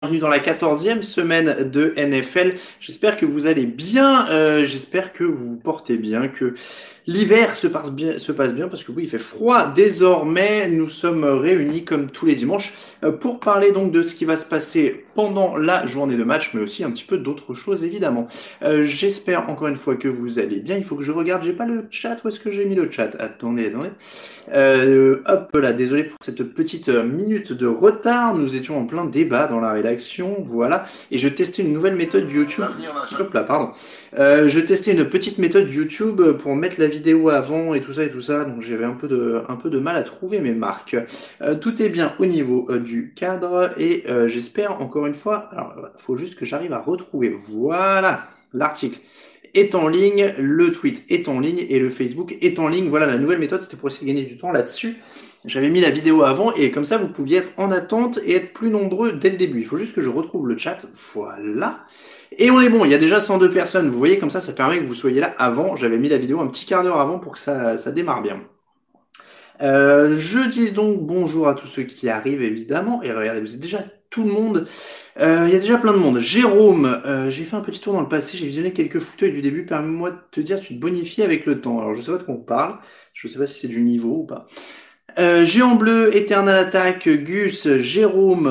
Bienvenue dans la quatorzième semaine de NFL. J'espère que vous allez bien, euh, j'espère que vous vous portez bien, que L'hiver se passe bien, se passe bien parce que oui, il fait froid désormais. Nous sommes réunis comme tous les dimanches euh, pour parler donc de ce qui va se passer pendant la journée de match, mais aussi un petit peu d'autres choses évidemment. Euh, j'espère encore une fois que vous allez bien. Il faut que je regarde, j'ai pas le chat. Où est-ce que j'ai mis le chat? Attendez, attendez. Euh, hop là, désolé pour cette petite minute de retard. Nous étions en plein débat dans la rédaction, voilà. Et je testais une nouvelle méthode YouTube. Hop là, pardon. je testais une petite méthode YouTube pour mettre la vidéo vidéo avant et tout ça et tout ça, donc j'avais un peu de un peu de mal à trouver mes marques. Euh, tout est bien au niveau euh, du cadre et euh, j'espère encore une fois. Alors, faut juste que j'arrive à retrouver. Voilà, l'article est en ligne, le tweet est en ligne et le Facebook est en ligne. Voilà, la nouvelle méthode, c'était pour essayer de gagner du temps là-dessus. J'avais mis la vidéo avant et comme ça vous pouviez être en attente et être plus nombreux dès le début. Il faut juste que je retrouve le chat. Voilà. Et on est bon, il y a déjà 102 personnes. Vous voyez, comme ça, ça permet que vous soyez là avant. J'avais mis la vidéo un petit quart d'heure avant pour que ça, ça démarre bien. Euh, je dis donc bonjour à tous ceux qui arrivent évidemment. Et regardez, vous êtes déjà tout le monde. Euh, il y a déjà plein de monde. Jérôme, euh, j'ai fait un petit tour dans le passé, j'ai visionné quelques fauteuils du début. Permets-moi de te dire, tu te bonifies avec le temps. Alors je sais pas de quoi on parle. Je sais pas si c'est du niveau ou pas. Géant bleu, Eternal Attack, Gus, Jérôme,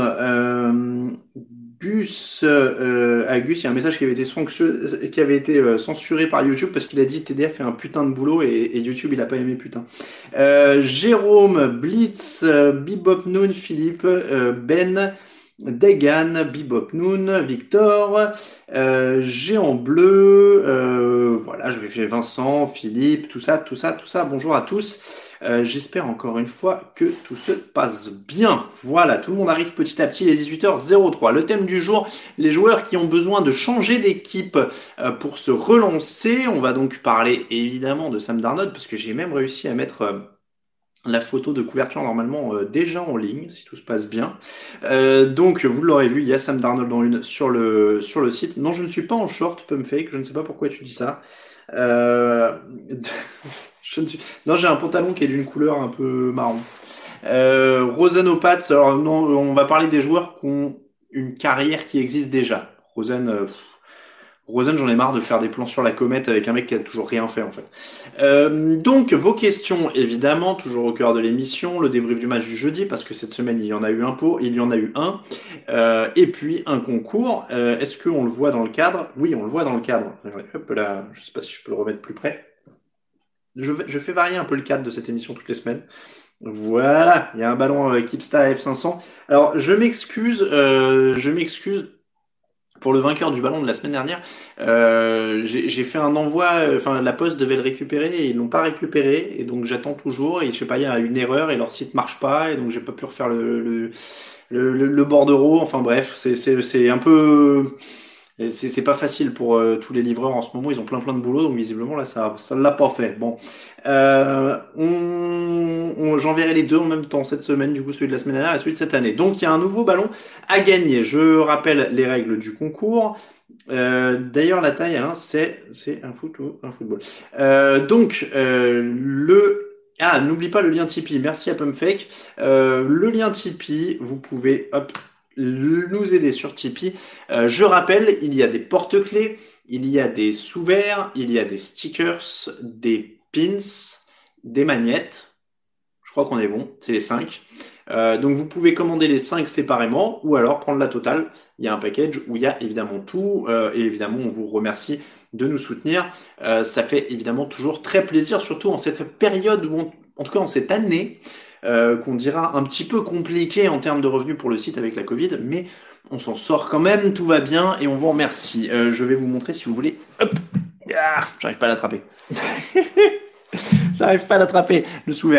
Gus, euh, à Gus, il y a un message qui avait été, euh, censuré par YouTube parce qu'il a dit TDF fait un putain de boulot et, YouTube il a pas aimé putain. Euh, Jérôme, Blitz, euh, Bebop Noon, Philippe, euh, Ben, Degan, Bebop Noon, Victor, Géant Bleu, voilà, je vais faire Vincent, Philippe, tout ça, tout ça, tout ça. Bonjour à tous. Euh, j'espère encore une fois que tout se passe bien. Voilà, tout le monde arrive petit à petit, les 18h03. Le thème du jour, les joueurs qui ont besoin de changer d'équipe euh, pour se relancer. On va donc parler évidemment de Sam Darnold, parce que j'ai même réussi à mettre... Euh, la photo de couverture normalement déjà en ligne, si tout se passe bien. donc vous l'aurez vu, il y a Sam Darnold dans une sur le, sur le site. Non, je ne suis pas en short, Pumfake, je ne sais pas pourquoi tu dis ça. Je ne suis... Non, j'ai un pantalon qui est d'une couleur un peu marron. Euh, Rosen alors non, on va parler des joueurs qui ont une carrière qui existe déjà. Rosen, euh, Rosen, j'en ai marre de faire des plans sur la comète avec un mec qui a toujours rien fait en fait. Euh, donc vos questions, évidemment, toujours au cœur de l'émission, le débrief du match du jeudi parce que cette semaine il y en a eu un pot, il y en a eu un, euh, et puis un concours. Euh, est-ce qu'on le voit dans le cadre? Oui, on le voit dans le cadre. Hop là, je sais pas si je peux le remettre plus près je, fais varier un peu le cadre de cette émission toutes les semaines. Voilà, il y a un ballon euh, Keepstar F500. Alors, je m'excuse, euh, je m'excuse pour le vainqueur du ballon de la semaine dernière. Euh, j'ai fait un envoi, enfin la poste devait le récupérer et ils l'ont pas récupéré et donc j'attends toujours et je sais pas, il y a une erreur et leur site marche pas et donc j'ai pas pu refaire le le, le, le bordereau. Enfin bref, c'est un peu c'est pas facile pour euh, tous les livreurs en ce moment, ils ont plein plein de boulot, donc visiblement là ça ça l'a pas fait. Bon, euh, j'enverrai les deux en même temps cette semaine, du coup celui de la semaine dernière et celui de cette année. Donc il y a un nouveau ballon à gagner. Je rappelle les règles du concours. Euh, D'ailleurs la taille, hein, c'est c'est un foot ou un football. Donc le ah, n'oublie pas le lien Tipeee. Merci à Pumpfake. le lien Tipeee, vous pouvez hop, nous aider sur Tipeee. Euh, je rappelle, il y a des porte-clés, il y a des sous-verts, il y a des stickers, des pins, des magnettes. Je crois qu'on est bon, c'est les 5. Euh, donc vous pouvez commander les 5 séparément ou alors prendre la totale. Il y a un package où il y a évidemment tout euh, et évidemment on vous remercie de nous soutenir. ça fait évidemment toujours très plaisir, surtout en cette période où, en tout cas en cette année, euh, qu'on dira un petit peu compliqué en termes de revenus pour le site avec la Covid, mais on s'en sort quand même, tout va bien et on vous remercie. Euh, je vais vous montrer si vous voulez. Hop ah, J'arrive pas à l'attraper. J'arrive pas à l'attraper, le sous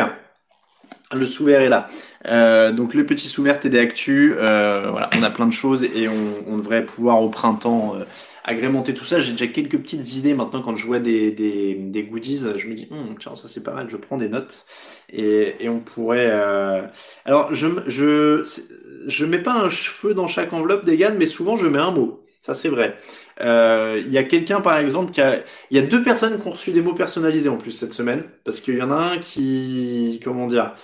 Le sous-vert est là. Euh, donc le petit sous-vert TD Actu, euh, voilà, on a plein de choses et on, devrait pouvoir au printemps euh, agrémenter tout ça. J'ai déjà quelques petites idées maintenant quand je vois des, des, goodies, je me dis hum, tiens ça c'est pas mal, je prends des notes et, et on pourrait. Alors je je je mets pas un cheveu dans chaque enveloppe des mais souvent je mets un mot. Ça c'est vrai. Euh, il y a quelqu'un par exemple qui a, il y a deux personnes qui ont reçu des mots personnalisés en plus cette semaine, parce qu'il y en a un qui, comment dire,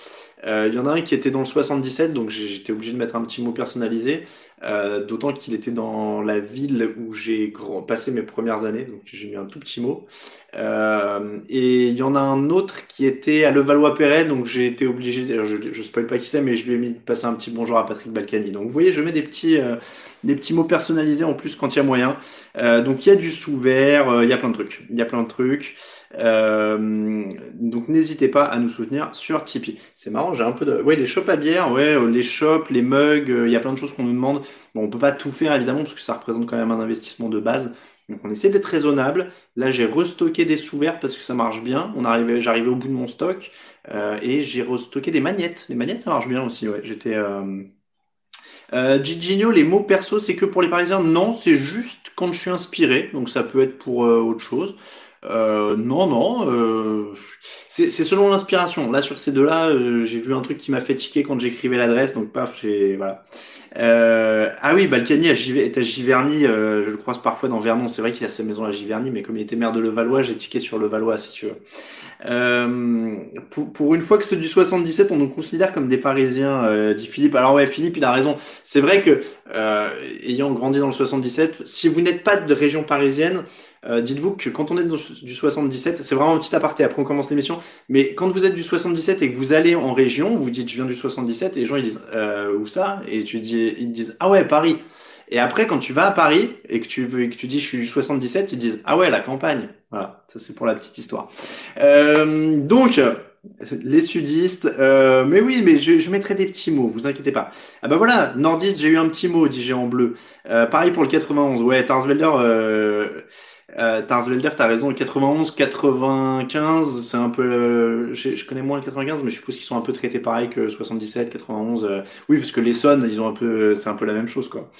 euh, il y en a un qui était dans le 77, donc j'étais obligé de mettre un petit mot personnalisé, euh, d'autant qu'il était dans la ville où j'ai passé mes premières années, donc j'ai mis un tout petit mot. Euh, et il y en a un autre qui était à Levallois-Perret, donc j'ai été obligé, je, je spoil pas qui c'est, mais je lui ai mis de passer un petit bonjour à Patrick Balkany. Donc vous voyez, je mets des petits, euh, des petits mots personnalisés en plus quand il y a moyen. Donc il y a du sous-vert, il y a plein de trucs, il y a plein de trucs. donc n'hésitez pas à nous soutenir sur Tipeee. C'est marrant, j'ai un peu de, ouais, les shops à bière, ouais, les shops, les mugs, il y a plein de choses qu'on nous demande. On peut pas tout faire évidemment parce que ça représente quand même un investissement de base. Donc on essaie d'être raisonnable. Là, j'ai restocké des sous-verts parce que ça marche bien. J'arrivais au bout de mon stock euh, et j'ai restocké des magnettes. Les magnettes, ça marche bien aussi. Ouais, j'étais. Euh... Euh, les mots perso, c'est que pour les Parisiens? Non, c'est juste quand je suis inspiré. Donc ça peut être pour euh, autre chose. Euh, non, non. Euh, c'est selon l'inspiration. Là, sur ces deux-là, euh, j'ai vu un truc qui m'a fait tiquer quand j'écrivais l'adresse. Donc, paf, j'ai voilà. Euh, ah oui, Balkany est à Giverny. Euh, je le croise parfois dans Vernon. C'est vrai qu'il a sa maison à Giverny, mais comme il était maire de Levallois, j'ai tiqué sur Levallois, si tu veux. Pour, pour, une fois que ceux du 77, on nous considère comme des Parisiens, dit Philippe. Alors ouais, Philippe, il a raison. C'est vrai que, ayant grandi dans le 77, si vous n'êtes pas de région parisienne, euh, dites-vous que quand on est du 77, c'est vraiment un petit aparté, après on commence l'émission, mais quand vous êtes du 77 et que vous allez en région, vous dites je viens du 77 et les gens ils disent euh, où ça? Et tu dis, ils disent ah ouais Paris. Et après quand tu vas à Paris et que tu, que tu dis je suis du 77, ils disent ah ouais la campagne. Voilà, ça c'est pour la petite histoire. Euh, donc les sudistes, euh, mais oui, mais je, je, mettrai des petits mots, vous inquiétez pas. Ah bah voilà, nordiste, j'ai eu un petit mot, dit en bleu. Euh, pareil pour le 91, ouais, Tarsvelder, euh, euh, Tarsvelder, t'as raison, 91, 95, c'est un peu, euh, je, connais moins le 95, mais je suppose qu'ils sont un peu traités pareil que 77, 91. Euh, oui, parce que les Sons, ils ont un peu, c'est un peu la même chose, quoi.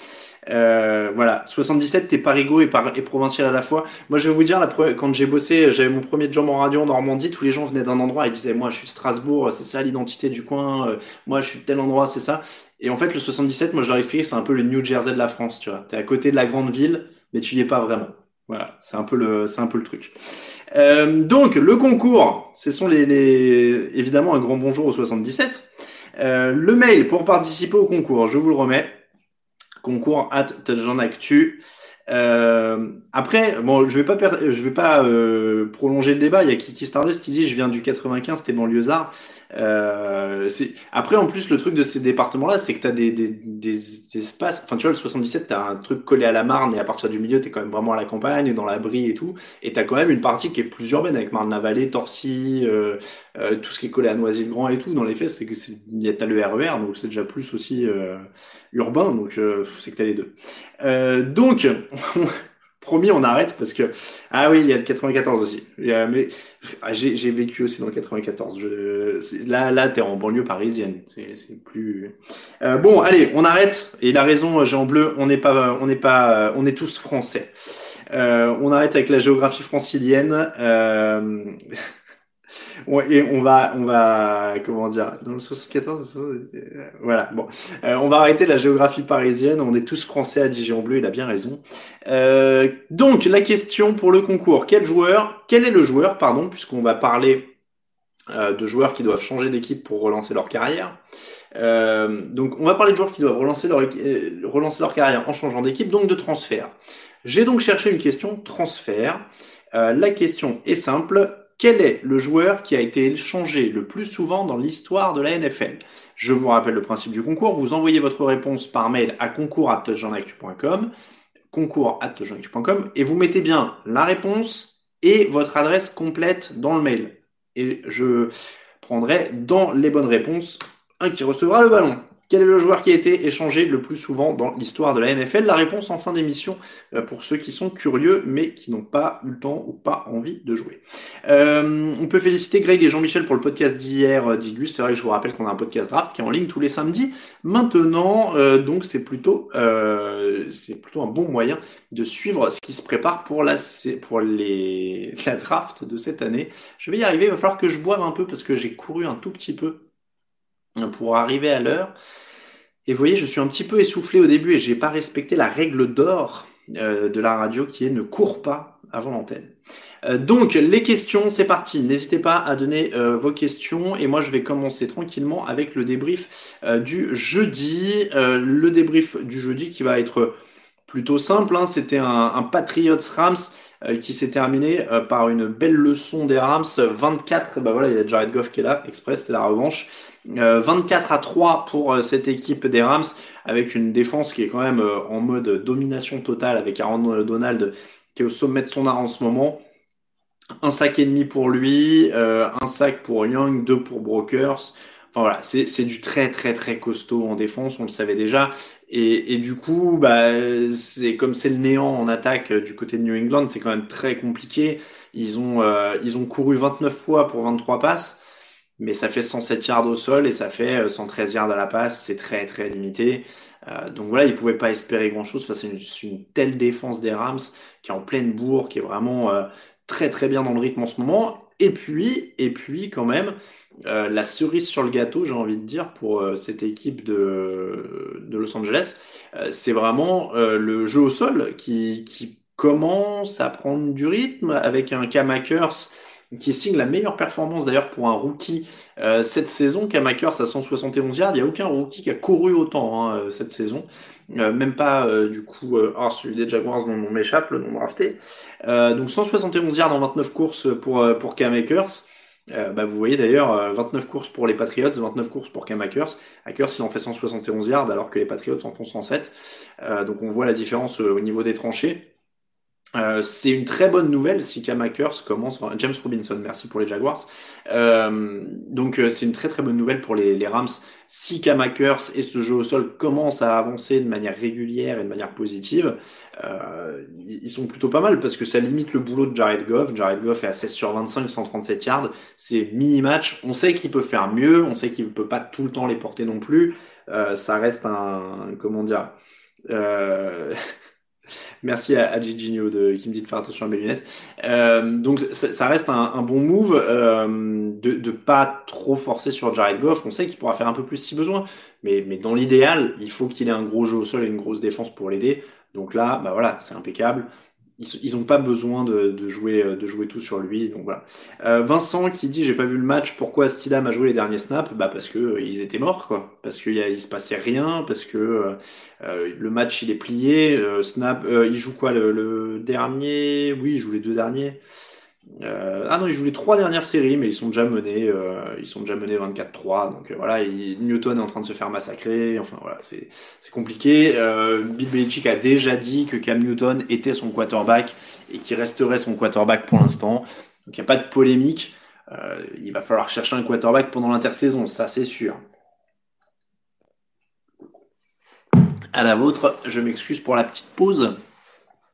Euh, voilà, 77, t'es parigo et, par, et provincial à la fois. Moi, je vais vous dire, la, quand j'ai bossé, j'avais mon premier job en radio en Normandie, tous les gens venaient d'un endroit et disaient, moi, je suis Strasbourg, c'est ça l'identité du coin, euh, moi, je suis tel endroit, c'est ça. Et en fait, le 77, moi, je leur expliqué, c'est un peu le New Jersey de la France, tu vois. T'es à côté de la grande ville, mais tu y es pas vraiment. Voilà, c'est un peu le, c'est un peu le truc. Euh, donc le concours, ce sont les, les, évidemment un grand bonjour au 77. Euh, le mail pour participer au concours, je vous le remets. Concours at Actu. Euh, après, bon, je vais pas, je vais pas euh, prolonger le débat. Il y a Kiki Stardust qui dit je viens du 95, t'es banlieusard. Euh, après, en plus, le truc de ces départements-là, c'est que tu as des, des, des, espaces. Enfin, tu vois, le 77, tu as un truc collé à la Marne et à partir du milieu, tu es quand même vraiment à la campagne, dans la brie et tout. Et tu as quand même une partie qui est plus urbaine avec Marne-la-Vallée, Torcy, euh, euh, tout ce qui est collé à Noisy-le-Grand et tout. Dans les faits, c'est que tu as le RER, e donc c'est déjà plus aussi euh, urbain, donc c'est que tu as les deux. donc, promis, on arrête parce que ah oui, il y a le 94 aussi. Mais ah, j'ai vécu aussi dans le 94. Je, là, là, t'es en banlieue parisienne. C'est plus. Euh, bon, allez, on arrête. Et il a raison, Jean Bleu. On n'est pas, on n'est pas, on est tous français. Euh, on arrête avec la géographie francilienne. Euh, et on va, on va, comment dire, dans le 74, voilà, bon, euh, on va arrêter la géographie parisienne. On est tous français à Dijon Bleu, il a bien raison. Euh, donc, la question pour le concours, quel joueur, quel est le joueur, pardon, puisqu'on va parler euh, de joueurs qui doivent changer d'équipe pour relancer leur carrière. donc, on va parler de joueurs qui doivent relancer leur, relancer leur carrière en changeant d'équipe, donc de transfert. J'ai donc cherché une question transfert. la question est simple quel est le joueur qui a été échangé le plus souvent dans l'histoire de la NFL Je vous rappelle le principe du concours. Vous envoyez votre réponse par mail à concours@touchdownactu.com, concours@touchdownactu.com et vous mettez bien la réponse et votre adresse complète dans le mail. Et je prendrai dans les bonnes réponses un qui recevra le ballon. Quel est le joueur qui a été échangé le plus souvent dans l'histoire de la NFL La réponse en fin d'émission euh, pour ceux qui sont curieux mais qui n'ont pas eu le temps ou pas envie de jouer. Euh, on peut féliciter Greg et Jean-Michel pour le podcast d'hier euh, d'Igus. C'est vrai que je vous rappelle qu'on a un podcast draft qui est en ligne tous les samedis. Maintenant, donc c'est plutôt plutôt un bon moyen de suivre ce qui se prépare pour la pour les la draft de cette année. Je vais y arriver. Il va falloir que je boive un peu parce que j'ai couru un tout petit peu pour arriver à l'heure. Et vous voyez, je suis un petit peu essoufflé au début et j'ai pas respecté la règle d'or euh, de la radio qui est ne cours pas avant l'antenne. Euh, donc les questions, c'est parti. N'hésitez pas à donner euh, vos questions et moi je vais commencer tranquillement avec le débrief du jeudi. le débrief du jeudi qui va être plutôt simple. Hein. C'était un, Patriots Rams qui s'est terminé par une belle leçon des Rams. 24, bah voilà, il y a Jared Goff qui est là, express, c'était la revanche. 24 euh, à 3 pour euh, cette équipe des Rams, avec une défense qui est quand même euh, en mode domination totale, avec Aaron Donald qui est au sommet de son art en ce moment. Un sac et demi pour lui, un sac pour Young, deux pour Brokers. Enfin voilà, c'est du très très très costaud en défense, on le savait déjà. Et, et du coup, bah, c'est comme c'est le néant en attaque du côté de New England, c'est quand même très compliqué. Ils ont, ils ont couru 29 fois pour 23 passes mais ça fait 107 yards au sol et ça fait 113 euh, yards à la passe, c'est très très limité. Euh, donc voilà, ils pouvaient pas espérer grand chose face à une, une, telle défense des Rams qui est en pleine bourre, qui est vraiment euh, très très bien dans le rythme en ce moment. Et puis, et puis quand même, la cerise sur le gâteau, j'ai envie de dire, pour cette équipe de, de Los Angeles, c'est vraiment le jeu au sol qui, qui commence à prendre du rythme avec un Kamakers qui signe la meilleure performance d'ailleurs pour un rookie euh, cette saison. Kamakers à 171 yards. Il n'y a aucun rookie qui a couru autant hein, euh, cette saison. Euh, même pas du coup oh, celui des Jaguars dont on m'échappe le nom drafté. donc 171 yards en 29 courses pour pour Kamakers. bah, vous voyez d'ailleurs 29 courses pour les Patriots, 29 courses pour Kamakers. Akers il en fait 171 yards alors que les Patriots en font 107. donc on voit la différence au niveau des tranchées. Euh, c'est une très bonne nouvelle si Kamakers commence. James Robinson, merci pour les Jaguars. Euh, donc euh, c'est une très très bonne nouvelle pour les, les Rams si Kamakers et ce jeu au sol commencent à avancer de manière régulière et de manière positive. ils sont plutôt pas mal parce que ça limite le boulot de Jared Goff. Jared Goff est à 16 sur 25, 137 yards. C'est mini match. On sait qu'il peut faire mieux. On sait qu'il peut pas tout le temps les porter non plus. ça reste un comment dire. Merci à, à qui me dit de faire attention à mes lunettes. Euh, donc ça, reste un, bon move euh, de ne pas trop forcer sur Jared Goff. On sait qu'il pourra faire un peu plus si besoin, mais, mais dans l'idéal, il faut qu'il ait un gros jeu au sol et une grosse défense pour l'aider. Donc là, bah voilà, c'est impeccable ils n'ont pas besoin de, jouer euh, de jouer tout sur lui donc voilà. Euh, Vincent qui dit j'ai pas vu le match pourquoi Stilam a joué les derniers snaps? Bah parce que euh, ils étaient morts quoi. Parce qu'il il se passait rien parce que le match il est plié snap il joue quoi le, le, dernier? Oui il joue les deux derniers euh, ah non, ils jouent les trois dernières séries, mais ils sont déjà menés, euh, ils sont déjà menés 24-3. Donc euh, voilà, Newton est en train de se faire massacrer. Enfin voilà, c'est compliqué. Bill Belichick a déjà dit que Cam Newton était son quarterback et qu'il resterait son quarterback pour l'instant. Donc il n'y a pas de polémique. il va falloir chercher un quarterback pendant l'intersaison, ça c'est sûr. À la vôtre, je m'excuse pour la petite pause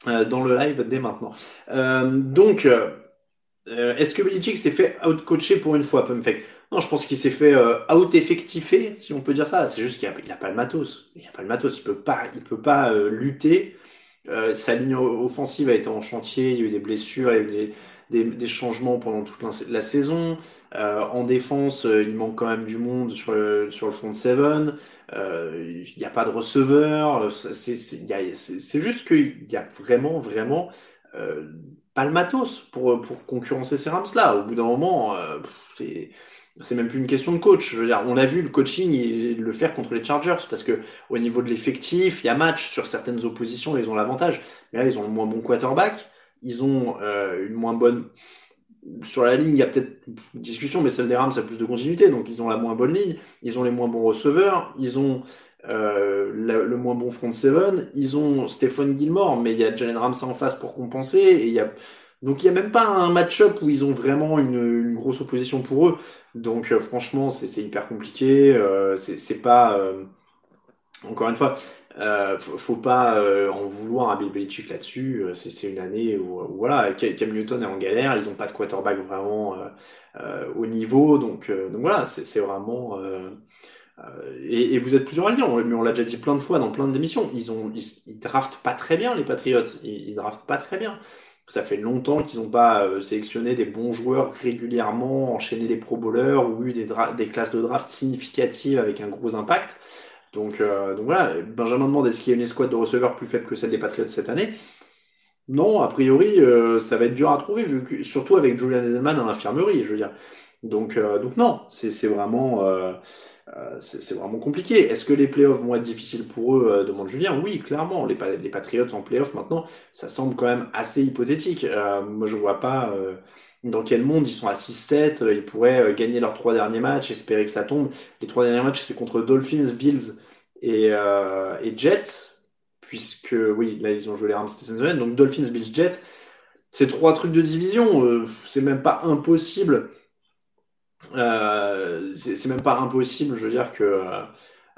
dans le live dès maintenant. donc euh, est-ce que Belichick s'est fait out-coacher pour une fois, Pumfek Non, je pense qu'il s'est fait euh, out-effectifé, si on peut dire ça. C'est juste qu'il n'a pas le matos. Il n'a pas le matos. Il peut pas, il peut pas euh, lutter. sa ligne offensive a été en chantier. Il y a eu des blessures, il y a eu des, des, changements pendant toute la, saison. en défense, il manque quand même du monde sur le, sur le front seven. il n'y a pas de receveur. C'est juste qu'il y a vraiment, vraiment pas le matos pour, pour concurrencer ces Rams-là. Au bout d'un moment, euh, c'est c'est même plus une question de coach. On a vu le coaching le faire contre les Chargers parce que au niveau de l'effectif, il y a match sur certaines oppositions, ils ont l'avantage. Mais là, ils ont le moins bon quarterback, ils ont euh, une moins bonne sur la ligne, il y a peut-être discussion, mais celle des Rams a plus de continuité, donc ils ont la moins bonne ligne, ils ont les moins bons receveurs, ils ont euh, le, moins bon front seven. Ils ont Stephen Gilmore, mais il y a Jalen Ramsey en face pour compenser. Et. Donc il n'y a même pas un match-up où ils ont vraiment une, grosse opposition pour eux. Donc euh, franchement, c'est hyper compliqué. Euh, c'est pas... encore une fois, euh, faut, pas euh, en vouloir à Bill Belichick là-dessus. C'est une année où, voilà, Cam Newton est en galère, ils n'ont pas de quarterback vraiment au niveau, donc voilà, c'est vraiment. Et, vous êtes plusieurs à le mais on l'a déjà dit plein de fois dans plein d'émissions. Ils ont, ils, draftent pas très bien les Patriots. Ils, ils draftent pas très bien. Ça fait longtemps qu'ils n'ont pas sélectionné des bons joueurs régulièrement, enchaîné les Pro Bowlers ou eu des, classes de draft significatives avec un gros impact. Donc, euh, donc voilà, Benjamin demande est-ce qu'il y a une escouade de receveurs plus faible que celle des Patriots cette année? Non, a priori, euh, ça va être dur à trouver, surtout avec Julian Edelman à l'infirmerie, je veux dire. Donc, euh, donc non, c'est vraiment, c'est vraiment compliqué. Est-ce que les playoffs vont être difficiles pour eux demande Julien. Oui, clairement. Les, Patriots en playoffs maintenant, ça semble quand même assez hypothétique. moi, je vois pas dans quel monde ils sont à 6-7, ils pourraient gagner leurs trois derniers matchs, espérer que ça tombe. Les trois derniers matchs, c'est contre Dolphins, Bills et, euh, et, Jets, puisque oui, là ils ont joué les Rams cette semaine, donc Dolphins, Bills, Jets, c'est trois trucs de division, euh, c'est même pas impossible. Euh, c'est même pas impossible, je veux dire que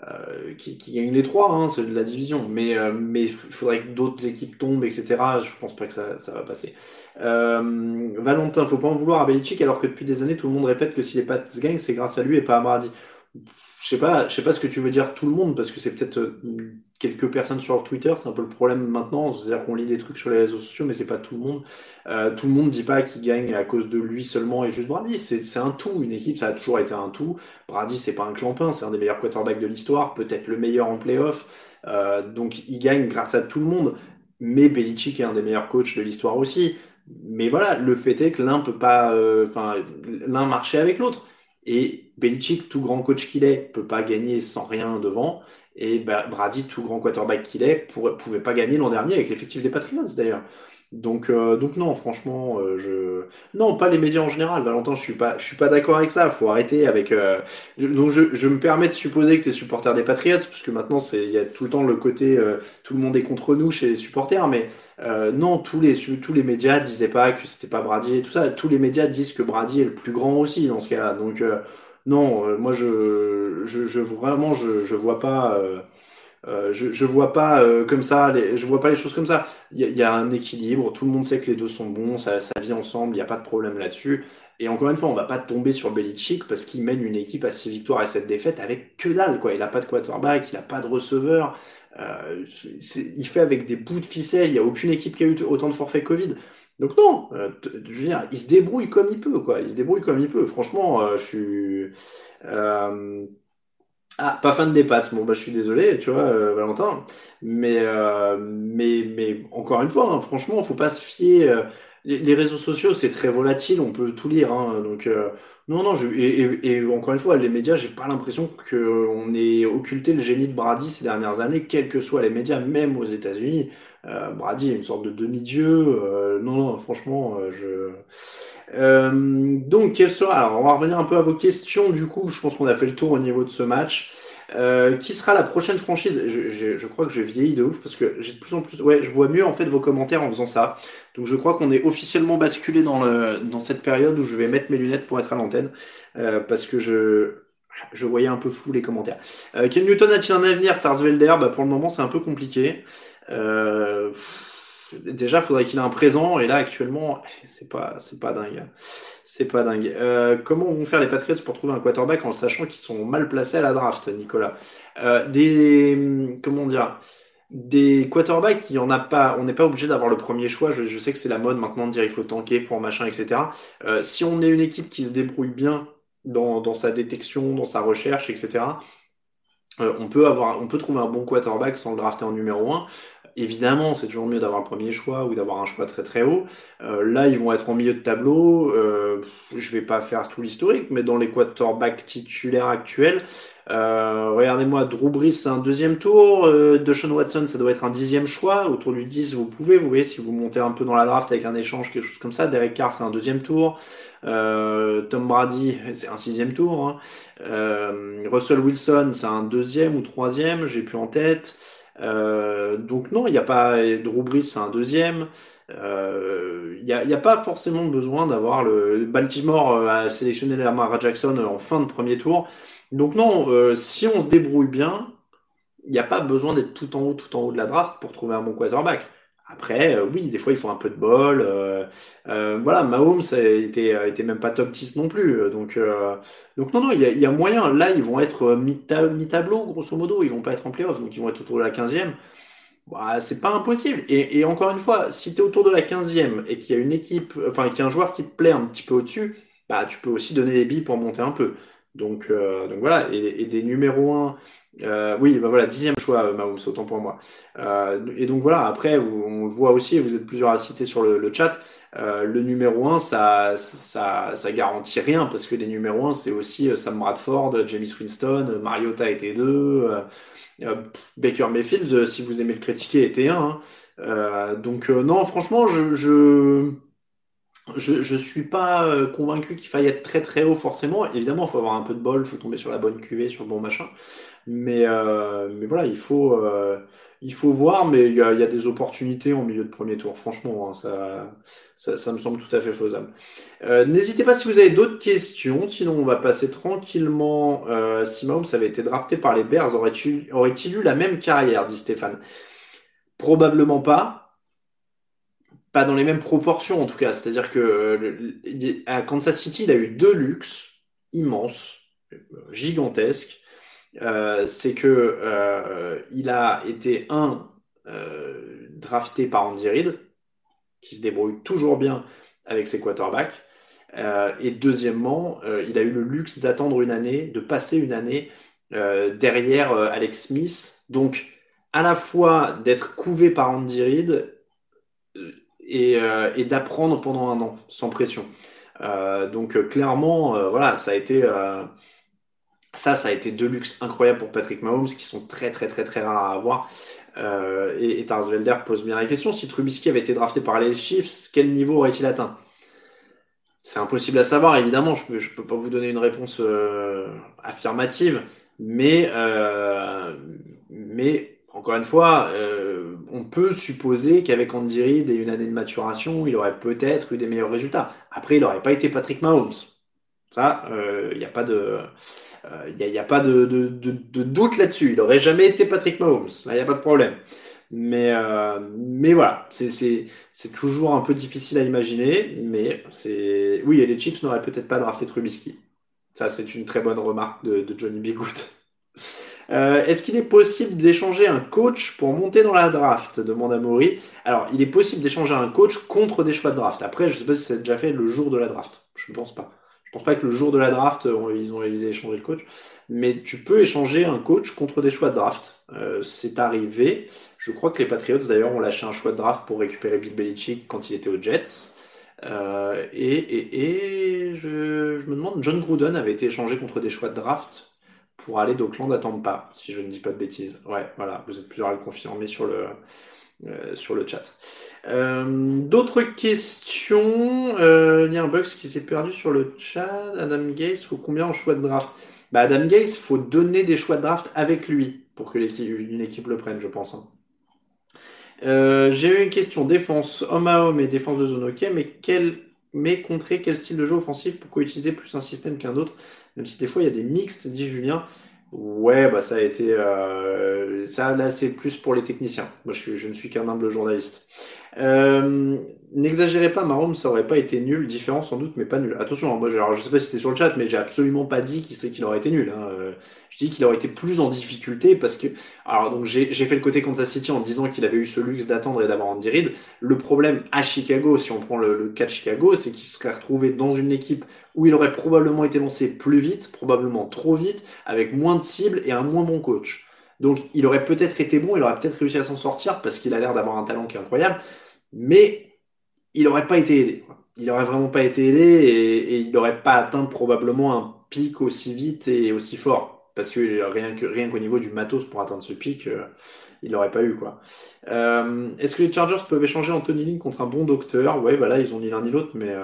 euh, qui, qui gagnent les trois, hein, c'est de la division. Mais euh, il faudrait que d'autres équipes tombent, etc. Je pense pas que ça, va passer. Euh, Valentin, faut pas en vouloir à Belichick alors que depuis des années tout le monde répète que si les Pats gagnent, c'est grâce à lui et pas à Brady je sais pas, je sais pas ce que tu veux dire tout le monde parce que c'est peut-être euh, quelques personnes sur Twitter, c'est un peu le problème maintenant, c'est-à-dire qu'on lit des trucs sur les réseaux sociaux, mais c'est pas tout le monde. Euh, tout le monde dit pas qu'il gagne à cause de lui seulement et juste Brady. C'est un tout, une équipe, ça a toujours été un tout. Brady, c'est pas un clampin, c'est un des meilleurs quarterbacks de l'histoire, peut-être le meilleur en playoff. Euh, donc il gagne grâce à tout le monde. Mais Belichick est un des meilleurs coachs de l'histoire aussi. Mais voilà, le fait est que l'un peut pas, euh, enfin, l'un marcher avec l'autre. Et Belichick, tout grand coach qu'il est, peut pas gagner sans rien devant. Et Brady, tout grand quarterback qu'il est, ne pouvait pas gagner l'an dernier avec l'effectif des Patriots d'ailleurs. Donc, euh, donc non, franchement, euh, je non, pas les médias en général. Valentin, je suis pas, je suis pas d'accord avec ça. Faut arrêter avec. Euh, donc, je, je, me permets de supposer que tu es supporter des Patriots, parce que maintenant, c'est il y a tout le temps le côté tout le monde est contre nous chez les supporters, mais non, tous les tous les médias disaient pas que c'était pas Brady et tout ça. Tous les médias disent que Brady est le plus grand aussi dans ce cas-là. Donc non, moi je, je, je vraiment je, je vois pas. Euh, je, je vois pas euh, comme ça, les, je vois pas les choses comme ça. Il y, y, a un équilibre, tout le monde sait que les deux sont bons, ça, ça vit ensemble, il n'y a pas de problème là-dessus. Et encore une fois, on va pas tomber sur Belichick parce qu'il mène une équipe à 6 victoires et 7 défaites avec que dalle, quoi. Il a pas de quarterback, il a pas de receveur. Euh, il fait avec des bouts de ficelle. Il n'y a aucune équipe qui a eu autant de forfaits Covid. Donc non, euh, je veux dire, il se débrouille comme il peut, quoi. Il se débrouille comme il peut. Franchement, euh, je suis. Ah, pas fan des pattes. Bon, bah, je suis désolé, tu vois, euh, Valentin. Mais, euh, mais, mais encore une fois, hein, franchement, faut pas se fier. Euh, les, réseaux sociaux, c'est très volatile, on peut tout lire. Hein, donc, non, non. Et, encore une fois, les médias, j'ai pas l'impression qu'on ait occulté le génie de Brady ces dernières années, quels que soient les médias, même aux États-Unis. Brady est une sorte de demi-dieu. non, non, franchement, je. Euh, donc, quel sera Alors, on va revenir un peu à vos questions. Du coup, je pense qu'on a fait le tour au niveau de ce match. Euh, qui sera la prochaine franchise? Je, je, je, crois que je vieillis de ouf parce que j'ai de plus en plus. Ouais, je vois mieux en fait vos commentaires en faisant ça. Donc, je crois qu'on est officiellement basculé dans, le, dans cette période où je vais mettre mes lunettes pour être à l'antenne euh, parce que je. Je voyais un peu flou les commentaires. Euh, Ken Newton a-t-il un avenir? Tarsvelder bah, Pour le moment, c'est un peu compliqué. Euh, déjà, faudrait qu'il ait un présent, et là, actuellement, c'est pas, c'est pas dingue. C'est pas dingue. Euh, comment vont faire les Patriots pour trouver un quarterback en sachant qu'ils sont mal placés à la draft, Nicolas? Euh, Des, comment dire des quarterbacks, il y en a pas, on n'est pas obligé d'avoir le premier choix. Je, sais que c'est la mode maintenant de dire il faut tanker pour machin, etc. Euh, si on est une équipe qui se débrouille bien dans, dans sa détection, dans sa recherche, etc., on peut avoir, on peut trouver un bon quarterback sans le drafter en numéro 1 évidemment, c'est toujours mieux d'avoir un premier choix ou d'avoir un choix très très haut. Euh, là, ils vont être en milieu de tableau. Euh, je vais pas faire tout l'historique, mais dans les quarterbacks titulaires actuels, euh, regardez-moi, Drew Brees, c'est un deuxième tour. Euh, Deshaun Watson, ça doit être un dixième choix. Autour du 10, vous pouvez, vous voyez, si vous montez un peu dans la draft avec un échange, quelque chose comme ça. Derek Carr, c'est un deuxième tour. Euh, Tom Brady, c'est un sixième tour. Hein. Russell Wilson, c'est un deuxième ou troisième, j'ai plus en tête. Euh, donc non, il n'y a pas Drew Brees, c'est un deuxième. Euh, il n'y a, a, pas forcément besoin d'avoir le Baltimore euh, à sélectionner Lamar Jackson en fin de premier tour. Donc non, si on se débrouille bien, il n'y a pas besoin d'être tout en haut, tout en haut de la draft pour trouver un bon quarterback. Après, euh, oui, des fois, il faut un peu de bol. Euh, euh, voilà, Mahomes était, était même pas top 10 non plus. Donc, donc non, non, il y a, moyen. Là, ils vont être mi-tableau, grosso modo. Ils vont pas être en playoff, donc ils vont être autour de la 15e. Bah, c'est pas impossible. Et, encore une fois, si tu es autour de la 15e et qu'il y a une équipe, enfin, qu'il y a un joueur qui te plaît un petit peu au-dessus, bah, tu peux aussi donner les billes pour monter un peu. Donc, donc voilà, et, et des numéros 1 euh, oui, bah voilà, dixième choix, euh, Mahomes, autant pour moi. Euh, et donc voilà, après, on le voit aussi, vous êtes plusieurs à citer sur le, chat, le numéro 1, ça, ça, ça garantit rien, parce que les numéros 1, c'est aussi Sam Bradford, James Winston, Mariota était 2, Baker Mayfield, si vous aimez le critiquer, était 1. Hein. donc non, franchement, je... je je, je suis pas convaincu qu'il faille être très très haut forcément. Évidemment, il faut avoir un peu de bol, il faut tomber sur la bonne cuvée, sur le bon machin. Mais, euh, mais voilà, il faut, euh, il faut voir, mais il y y a des opportunités en milieu de premier tour. Franchement, hein, ça, ça, ça, me semble tout à fait faisable. Euh, N'hésitez pas si vous avez d'autres questions, sinon on va passer tranquillement. Euh, si Mahomes avait été drafté par les Bears, aurait-il aurait eu la même carrière, dit Stéphane? Probablement pas. Pas dans les mêmes proportions en tout cas. C'est-à-dire que à Kansas City, il a eu deux luxes immenses, gigantesques euh, c'est que euh, il a été un euh, drafté par Andy Reid, qui se débrouille toujours bien avec ses quarterbacks. et deuxièmement, il a eu le luxe d'attendre une année, de passer une année derrière Alex Smith. Donc, à la fois d'être couvé par Andy Reid et, et d'apprendre pendant un an, sans pression. donc, clairement, voilà, ça a été ça, ça a été deux luxe incroyables pour Patrick Mahomes, qui sont très très très très rares à avoir. Euh, et, et Tarsvelder pose bien la question, si Trubisky avait été drafté par les Chiefs, quel niveau aurait-il atteint? C'est impossible à savoir, évidemment, je ne peux, pas vous donner une réponse euh, affirmative, mais, euh, mais encore une fois, euh, on peut supposer qu'avec Andy Reid et une année de maturation, il aurait peut-être eu des meilleurs résultats. Après, il n'aurait pas été Patrick Mahomes. Ça, il euh, n'y a pas de... Doute là-dessus. Il n'aurait jamais été Patrick Mahomes. Là, il n'y a pas de problème. Mais, euh, voilà, c'est toujours un peu difficile à imaginer. Mais oui, les Chiefs n'auraient peut-être pas drafté Trubisky. Ça, c'est une très bonne remarque de, de Johnny Bigood. Euh, Est-ce qu'il est possible d'échanger un coach pour monter dans la draft demande Amaury. Alors, il est possible d'échanger un coach contre des choix de draft. Après, je ne sais pas si c'est déjà fait le jour de la draft. Je ne pense pas pense pas que le jour de la draft, ils ont réalisé échanger le coach, mais tu peux échanger un coach contre des choix de draft. Euh, c'est arrivé. Je crois que les Patriots d'ailleurs ont lâché un choix de draft pour récupérer Bill Belichick quand il était aux Jets. Euh, et, et, je, me demande, John Gruden avait été échangé contre des choix de draft pour aller d'Oakland à Tampa, si je ne dis pas de bêtises. Ouais, voilà, vous êtes plusieurs à le confirmer sur le, euh, sur le chat. Euh, d'autres questions euh, Il y a un bug qui s'est perdu sur le chat. Adam Gaze, faut combien en choix de draft? Bah, Adam Gaze, faut donner des choix de draft avec lui pour que l'équipe, une équipe le prenne, je pense. Hein. J'ai eu une question défense homme à homme et défense de zone ok, mais quel mais contrer quel style de jeu offensif Pourquoi utiliser plus un système qu'un autre? Même si des fois il y a des mixtes, dit Julien. Ouais, bah ça a été. Euh, ça, là, c'est plus pour les techniciens. Moi, je, je ne suis qu'un humble journaliste. Euh, N'exagérez pas, Mahomes, ça aurait pas été nul, différent sans doute, mais pas nul. Attention, hein, moi, alors, je sais pas si c'était sur le chat, mais j'ai absolument pas dit qu'il qu'il aurait été nul. Hein. Euh, je dis qu'il aurait été plus en difficulté parce que, alors donc j'ai fait le côté Kansas City en disant qu'il avait eu ce luxe d'attendre et d'avoir Andy Reid. Le problème à Chicago, si on prend le, le cas de Chicago, c'est qu'il serait retrouvé dans une équipe où il aurait probablement été lancé plus vite, probablement trop vite, avec moins de cibles et un moins bon coach. Donc il aurait peut-être été bon, il aurait peut-être réussi à s'en sortir parce qu'il a l'air d'avoir un talent qui est incroyable, mais il n'aurait pas été aidé. Il n'aurait vraiment pas été aidé et, il n'aurait pas atteint probablement un pic aussi vite et aussi fort. Parce que rien qu'au rien qu'au niveau du matos pour atteindre ce pic, euh, il n'aurait pas eu. quoi. Euh, est-ce que les Chargers peuvent échanger Anthony Lynn contre un bon docteur? Ouais, bah là, ils ont ni l'un ni l'autre, mais...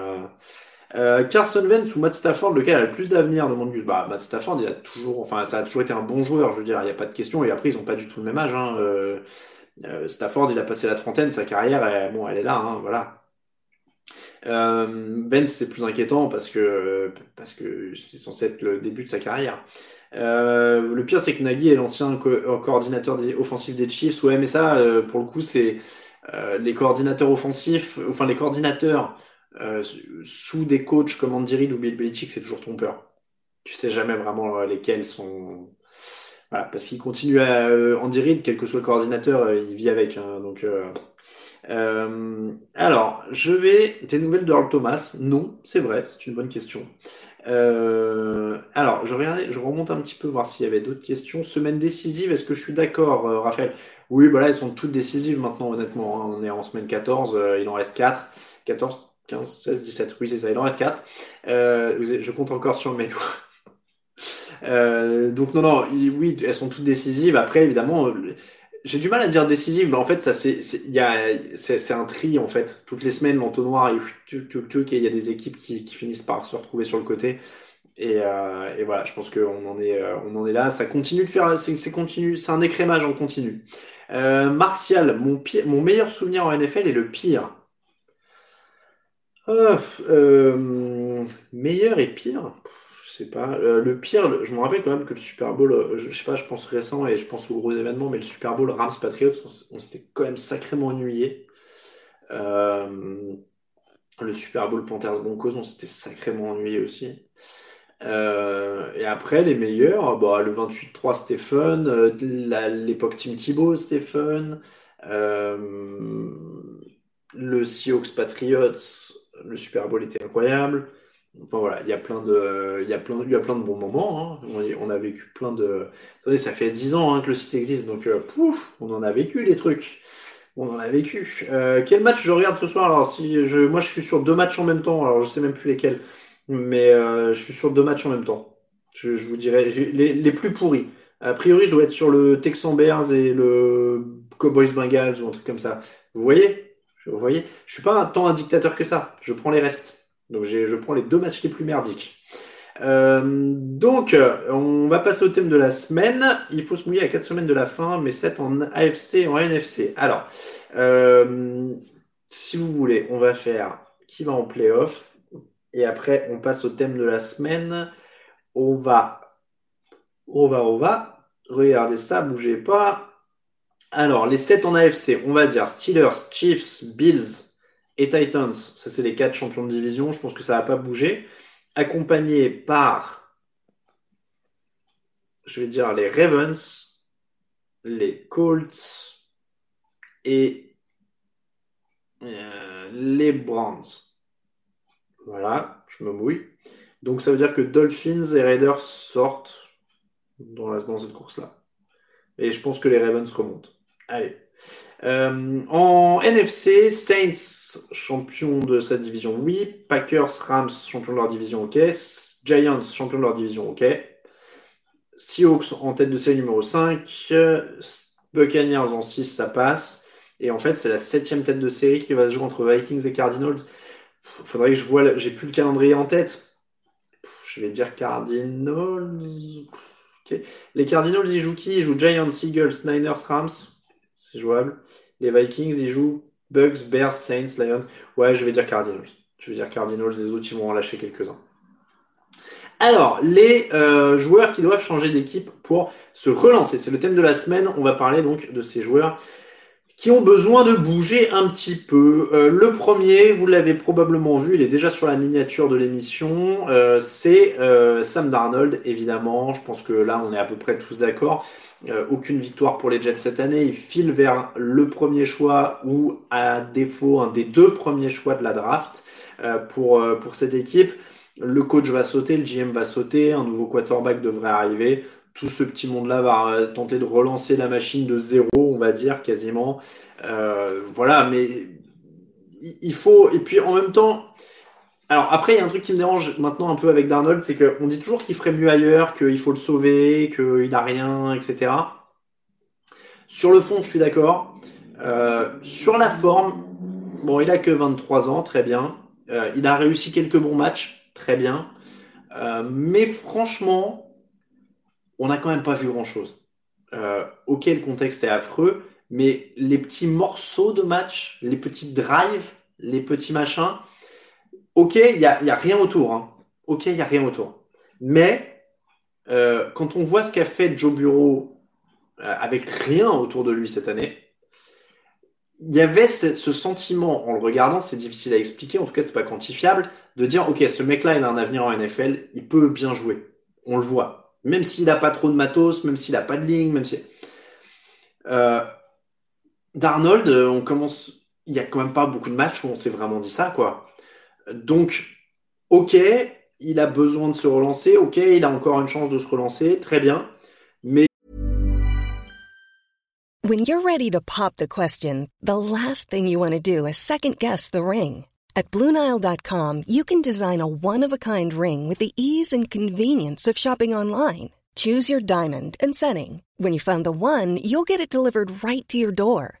Euh, Carson Wentz ou Matt Stafford, lequel a le plus d'avenir demande Gus. Bah, Matt Stafford, il a toujours, enfin, ça a toujours été un bon joueur, je veux dire, il n'y a pas de question. Et après, ils n'ont pas du tout le même âge. Hein. Stafford, il a passé la trentaine, sa carrière, bon, elle est là, hein, voilà. Euh, Vence, c'est plus inquiétant parce que parce que c'est censé être le début de sa carrière. Euh, le pire, c'est que Nagy est l'ancien coordinateur offensif des Chiefs. Ouais, mais ça, euh, pour le coup, c'est euh, les coordinateurs offensifs, enfin les coordinateurs sous des coachs comme Andy Reid ou Bill Belichick, c'est toujours trompeur. Tu sais jamais vraiment lesquels sont. Voilà, parce qu'il continue à Andy Reid, quel que soit le coordinateur, il vit avec. Hein, donc. alors, je vais. Tes nouvelles de Earl Thomas Non, c'est vrai, c'est une bonne question. Euh, alors, je, regardais, je remonte un petit peu voir s'il y avait d'autres questions. Semaine décisive, est-ce que je suis d'accord, euh, Raphaël? Oui, voilà, elles sont toutes décisives maintenant, honnêtement. Hein. On est en semaine 14, euh, il en reste 4. 14, 15, 16, 17. Oui, c'est ça, il en reste 4. je compte encore sur mes doigts. Donc, non, non, oui, elles sont toutes décisives. Après, évidemment, j'ai du mal à dire décisive, mais en fait, ça, c'est, un tri, en fait. Toutes les semaines, l'entonnoir, il y a des équipes qui, qui, finissent par se retrouver sur le côté. Et, euh, et voilà, je pense qu'on en est, euh, en est là. Ça continue de faire, c'est, un écrémage en continu. Euh, Martial, mon, pire, mon meilleur souvenir en NFL est le pire. Oh, euh, meilleur et pire? Sais pas. Euh, le pire, je me rappelle quand même que le Super Bowl, euh, je, sais pas, je pense récent et je pense aux gros événements, mais le Super Bowl Rams Patriots, on, s'était quand même sacrément ennuyé. Euh, le Super Bowl Panthers Broncos, on s'était sacrément ennuyé aussi. et après, les meilleurs, bah, le 28-3 Stephen, l'époque Team Thibault Stephen, le Seahawks Patriots, le Super Bowl était incroyable. Enfin voilà, il y a plein de, il y a plein, il y a plein de bons moments. Hein. On, a vécu plein de. Attendez, ça fait 10 ans hein, que le site existe, donc euh, pouf, on en a vécu les trucs. On en a vécu. Euh, quel match je regarde ce soir? Alors si je, moi je suis sur deux matchs en même temps. Alors je sais même plus lesquels, mais euh, je suis sur deux matchs en même temps. Je, vous dirais les, les, plus pourris. A priori, je dois être sur le Texan Bears et le Cowboys Bengals ou un truc comme ça. Vous voyez? Vous voyez? Je suis pas tant un dictateur que ça. Je prends les restes. Donc je prends les deux matchs les plus merdiques. Euh, donc, on va passer au thème de la semaine. Il faut se mouiller à 4 semaines de la fin, mais 7 en AFC et en NFC. Alors, euh, si vous voulez, on va faire qui va en playoff. Et après, on passe au thème de la semaine. On va, on va, on va. Regardez ça, bougez pas. Alors, les 7 en AFC, on va dire Steelers, Chiefs, Bills, et Titans. Ça, c'est les quatre champions de division. Je pense que ça va pas bouger. Accompagné par, je vais dire, les Ravens, les Colts et euh, les Browns. Voilà, je me mouille. Donc ça veut dire que Dolphins et Raiders sortent dans, dans cette course-là. Et je pense que les Ravens remontent. Allez. Euh, en NFC, Saints, champion de sa division, oui. Packers, Rams, champion de leur division, ok. Giants, champion de leur division, ok. Seahawks en tête de série numéro 5. Buccaneers en 6, ça passe. Et en fait, c'est la septième tête de série qui va se jouer entre Vikings et Cardinals. Faudrait que je vois, j'ai plus le calendrier en tête. Je vais dire Cardinals. Les Cardinals, ils jouent qui? Ils jouent Giants, Eagles, Niners, Rams c'est jouable. Les Vikings, ils jouent Bugs, Bears, Saints, Lions. Ouais, je vais dire Cardinals. Je vais dire Cardinals, les autres, ils vont en lâcher quelques-uns. Alors, les euh, joueurs qui doivent changer d'équipe pour se relancer. C'est le thème de la semaine. On va parler donc de ces joueurs qui ont besoin de bouger un petit peu. Euh, le premier, vous l'avez probablement vu, il est déjà sur la miniature de l'émission, euh, c'est Sam Darnold, évidemment. Je pense que là, on est à peu près tous d'accord. Euh, aucune victoire pour les Jets cette année. Ils filent vers le premier choix ou à défaut un des deux premiers choix de la draft euh, pour, euh, pour cette équipe. Le coach va sauter, le GM va sauter, un nouveau quarterback devrait arriver. Tout ce petit monde-là va tenter de relancer la machine de zéro, on va dire quasiment. voilà, mais il faut. Et puis en même temps, alors après, il y a un truc qui me dérange maintenant un peu avec Darnold, c'est qu'on dit toujours qu'il ferait mieux ailleurs, qu'il faut le sauver, qu'il n'a rien, etc. Sur le fond, je suis d'accord. Euh, sur la forme, bon, il a que 23 ans, très bien. Euh, il a réussi quelques bons matchs, très bien. Euh, mais franchement, on n'a quand même pas vu grand-chose. ok, le contexte est affreux, mais les petits morceaux de match, les petits drives, les petits machins, ok, il n'y a, y a rien autour. Hein. Ok, il n'y a rien autour. Mais euh, quand on voit ce qu'a fait Joe Bureau euh, avec rien autour de lui cette année, il y avait ce, sentiment en le regardant, c'est difficile à expliquer, en tout cas c'est pas quantifiable, de dire ok, ce mec-là il a un avenir en NFL, il peut bien jouer. On le voit. Même s'il n'a pas trop de matos, même s'il n'a pas de ligne, même si. Euh, D'Arnold, on commence. Il y a quand même pas beaucoup de matchs où on s'est vraiment dit ça, quoi. Donc, ok, il a besoin de se relancer, ok, il a encore une chance de se relancer, très bien. Mais When you're ready to pop the question, the last thing you want to do is second guess the ring. At Bluenile.com, you can design a one of a kind ring with the ease and convenience of shopping online. Choose your diamond and setting. When you find the one, you'll get it delivered right to your door.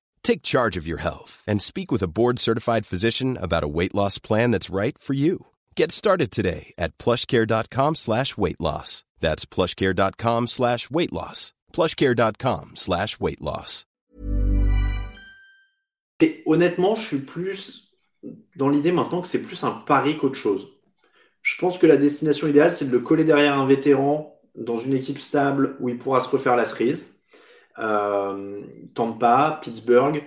Take charge of your health and speak with a board-certified physician about a weight loss plan that's right for you. Get started today at plushcare.com slash weight loss. That's plushcare.com slash weight loss. plushcare.com slash weight loss. Et honnêtement, je suis plus dans l'idée maintenant que c'est plus un pari qu'autre chose. Je pense que la destination idéale, c'est de le coller derrière un vétéran dans une équipe stable où il pourra se refaire la cerise. Euh, Tampa, Pittsburgh,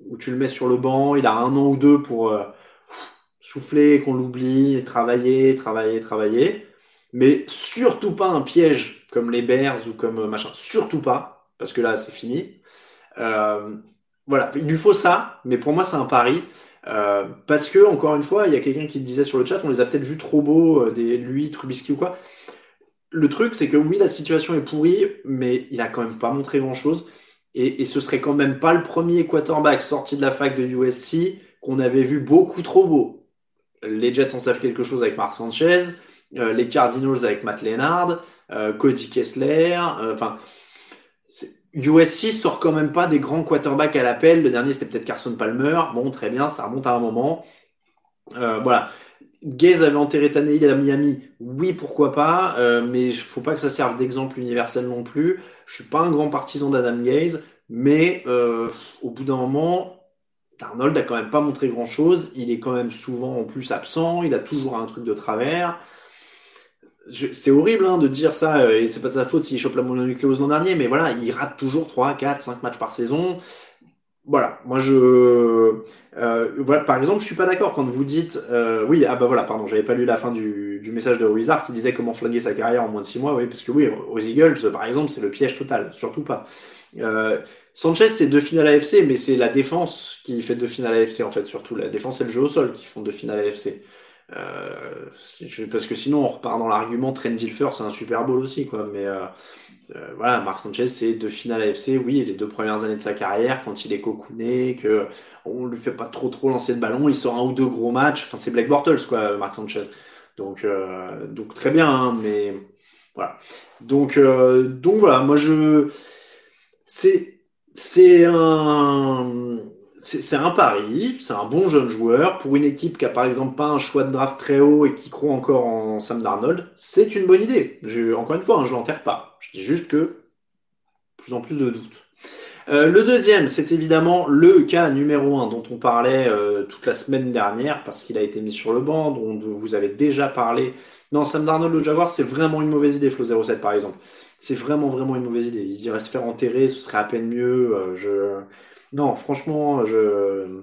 où tu le mets sur le banc, il a un an ou deux pour euh, souffler, qu'on l'oublie, travailler, travailler, travailler. Mais surtout pas un piège comme les Bears ou comme euh, machin. Surtout pas, parce que là, c'est fini. Euh, voilà, il lui faut ça, mais pour moi, c'est un pari. Parce que, encore une fois, il y a quelqu'un qui disait sur le chat, on les a peut-être vus trop beaux, des, lui, Trubisky ou quoi. Le truc, c'est que oui, la situation est pourrie, mais il a quand même pas montré grand-chose. Et, ce serait quand même pas le premier quarterback sorti de la fac de USC qu'on avait vu beaucoup trop beau. Les Jets en savent quelque chose avec Mark Sanchez, euh, les Cardinals avec Matt Lennard, euh, Cody Kessler, euh, enfin. USC sort quand même pas des grands quarterbacks à l'appel. Le dernier, c'était peut-être Carson Palmer. Bon, très bien, ça remonte à un moment. Voilà. Gaze avait enterré Tannehill à Miami. Oui, pourquoi pas. Euh, mais il faut pas que ça serve d'exemple universel non plus. Je suis pas un grand partisan d'Adam Gaze. Mais euh, au bout d'un moment, Darnold a quand même pas montré grand-chose. Il est quand même souvent en plus absent. Il a toujours un truc de travers c'est horrible hein, de dire ça, euh, et c'est pas de sa faute s'il chope la mononucléose l'an dernier, mais voilà, il rate toujours 3, 4, 5 matchs par saison. Voilà, moi je. Euh, voilà, par exemple, je suis pas d'accord quand vous dites. Euh, oui, ah bah voilà, pardon, j'avais pas lu la fin du, du message de Wizard qui disait comment flinguer sa carrière en moins de 6 mois, oui, parce que oui, aux Eagles, par exemple, c'est le piège total, surtout pas. Euh, Sanchez, c'est deux finales AFC, mais c'est la défense qui fait deux finales AFC en fait, surtout. La défense et le jeu au sol qui font deux finales AFC. Euh, parce que sinon, on repart dans l'argument Trent c'est un Super Bowl aussi, quoi. Mais euh, voilà, Marc Sanchez, c'est deux finales AFC, oui, les deux premières années de sa carrière, quand il est cocooné, que on lui fait pas trop trop lancer de ballon, il sort un ou deux gros matchs. Enfin, c'est Black Bortles, quoi, Marc Sanchez. Donc, euh, donc très bien, hein, mais voilà. Donc, euh, donc voilà, moi je, c'est un c'est un pari, c'est un bon jeune joueur. Pour une équipe qui a par exemple pas un choix de draft très haut et qui croit encore en Sam Darnold, c'est une bonne idée. Encore une fois, hein, je l'enterre pas. Je dis juste que plus en plus de doutes. Euh, le deuxième, c'est évidemment le cas numéro un dont on parlait euh, toute la semaine dernière parce qu'il a été mis sur le banc, dont vous avez déjà parlé. Non, Sam Darnold au Jaguar, c'est vraiment une mauvaise idée, Flo 07 par exemple. C'est vraiment vraiment une mauvaise idée. Il irait se faire enterrer, ce serait à peine mieux. Euh, je non, franchement, je...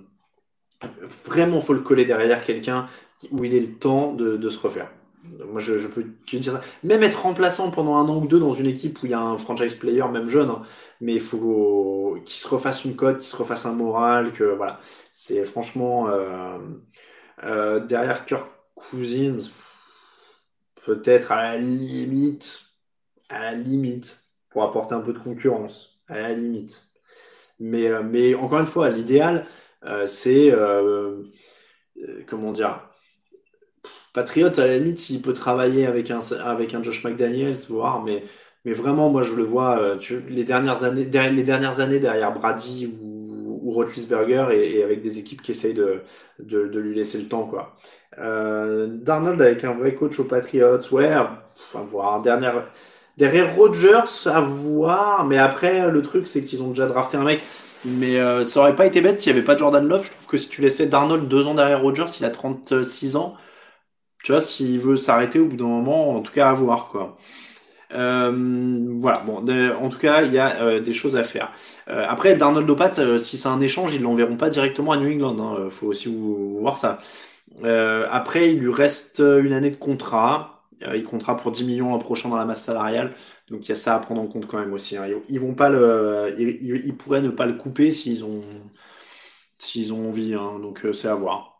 vraiment, faut le coller derrière quelqu'un où il ait le temps de, se refaire. Moi, je, peux dire ça. Même être remplaçant pendant un an ou deux dans une équipe où il y a un franchise player, même jeune, hein, mais il faut qu'il se refasse une cote, qu'il se refasse un moral, que voilà. C'est franchement euh, euh, derrière Kirk Cousins, peut-être à la limite, à la limite, pour apporter un peu de concurrence, à la limite. Mais, euh, mais encore une fois, l'idéal, euh, c'est, euh, comment dire, Patriots, à la limite, s'il peut travailler avec un, avec un Josh McDaniels, voir, mais, vraiment, moi, je le vois, euh, les, dernières années, les dernières années derrière Brady ou, ou Roethlisberger et, avec des équipes qui essayent de, de, lui laisser le temps, quoi. Darnold avec un vrai coach aux Patriots, ouais, enfin, voir. Dernière, derrière Rodgers, à voir, mais après, le truc, c'est qu'ils ont déjà drafté un mec. Mais euh, ça aurait pas été bête s'il n'y avait pas Jordan Love. Je trouve que si tu laissais Darnold deux ans derrière Rodgers, il a 36 ans. Tu vois, s'il veut s'arrêter au bout d'un moment, en tout cas à voir quoi. Euh, voilà, bon, en tout cas, il y a euh, des choses à faire. Après, Darnold Opat, si c'est un échange, ils l'enverront pas directement à New England. Hein, faut aussi voir ça. après, il lui reste une année de contrat. Il comptera pour 10 millions l'an prochain dans la masse salariale. Donc il y a ça à prendre en compte quand même aussi. Hein. Ils, vont pas pourraient ne pas le couper s'ils ont, envie. Hein. Donc c'est à voir.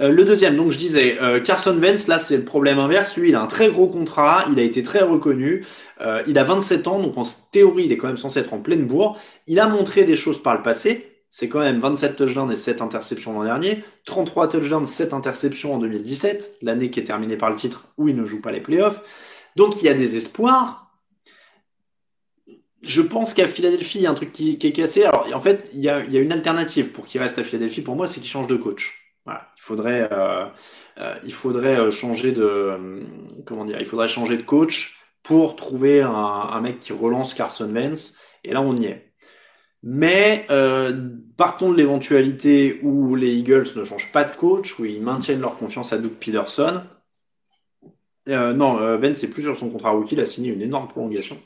Euh, le deuxième, donc je disais, euh, Carson Wentz, là c'est le problème inverse. Lui, il a un très gros contrat, il a été très reconnu. Euh, il a 27 ans, donc en théorie, il est quand même censé être en pleine bourre. Il a montré des choses par le passé. C'est quand même 27 touchdowns et 7 interceptions l'an dernier, 33 touchdowns, 7 interceptions en 2017, l'année qui est terminée par le titre où il ne joue pas les playoffs. Donc il y a des espoirs. Je pense qu'à Philadelphie, il y a un truc qui, est cassé. Alors en fait, il y a, une alternative pour qu'il reste à Philadelphie. Pour moi, c'est qu'il change de coach. Voilà. Il faudrait, euh, euh, il faudrait euh, changer de, comment dire, il faudrait changer de coach pour trouver un, un mec qui relance Carson Wentz. Et là, on y est. Mais partons de l'éventualité où les Eagles ne changent pas de coach, où ils maintiennent leur confiance à Doug Peterson. non, Vance est plus sur son contrat rookie, il a signé une énorme prolongation.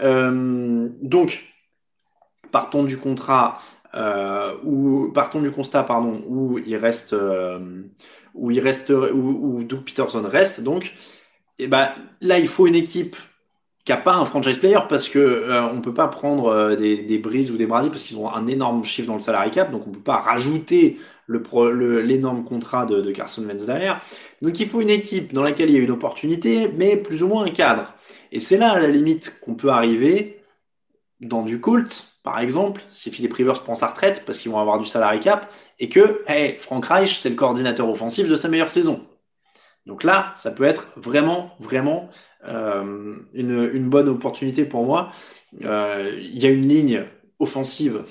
donc, partons du contrat euh, partons du constat, pardon, où il reste, euh, où il reste, où, Doug Peterson reste, donc, et eh ben là, il faut une équipe qui a pas un franchise player parce que euh, on peut pas prendre euh, des, des Breeze ou des Brady parce qu'ils ont un énorme chiffre dans le salary cap, donc on peut pas rajouter le l'énorme contrat de, de, Carson Wentz derrière. Donc il faut une équipe dans laquelle il y a une opportunité, mais plus ou moins un cadre. Et c'est là à la limite qu'on peut arriver dans du Colt, par exemple, si Philippe Rivers prend sa retraite parce qu'ils vont avoir du salary cap et que hey, Frank Reich, c'est le coordinateur offensif de sa meilleure saison. Donc là, ça peut être vraiment, vraiment euh, une, bonne opportunité pour moi. Euh, il y a une ligne offensive,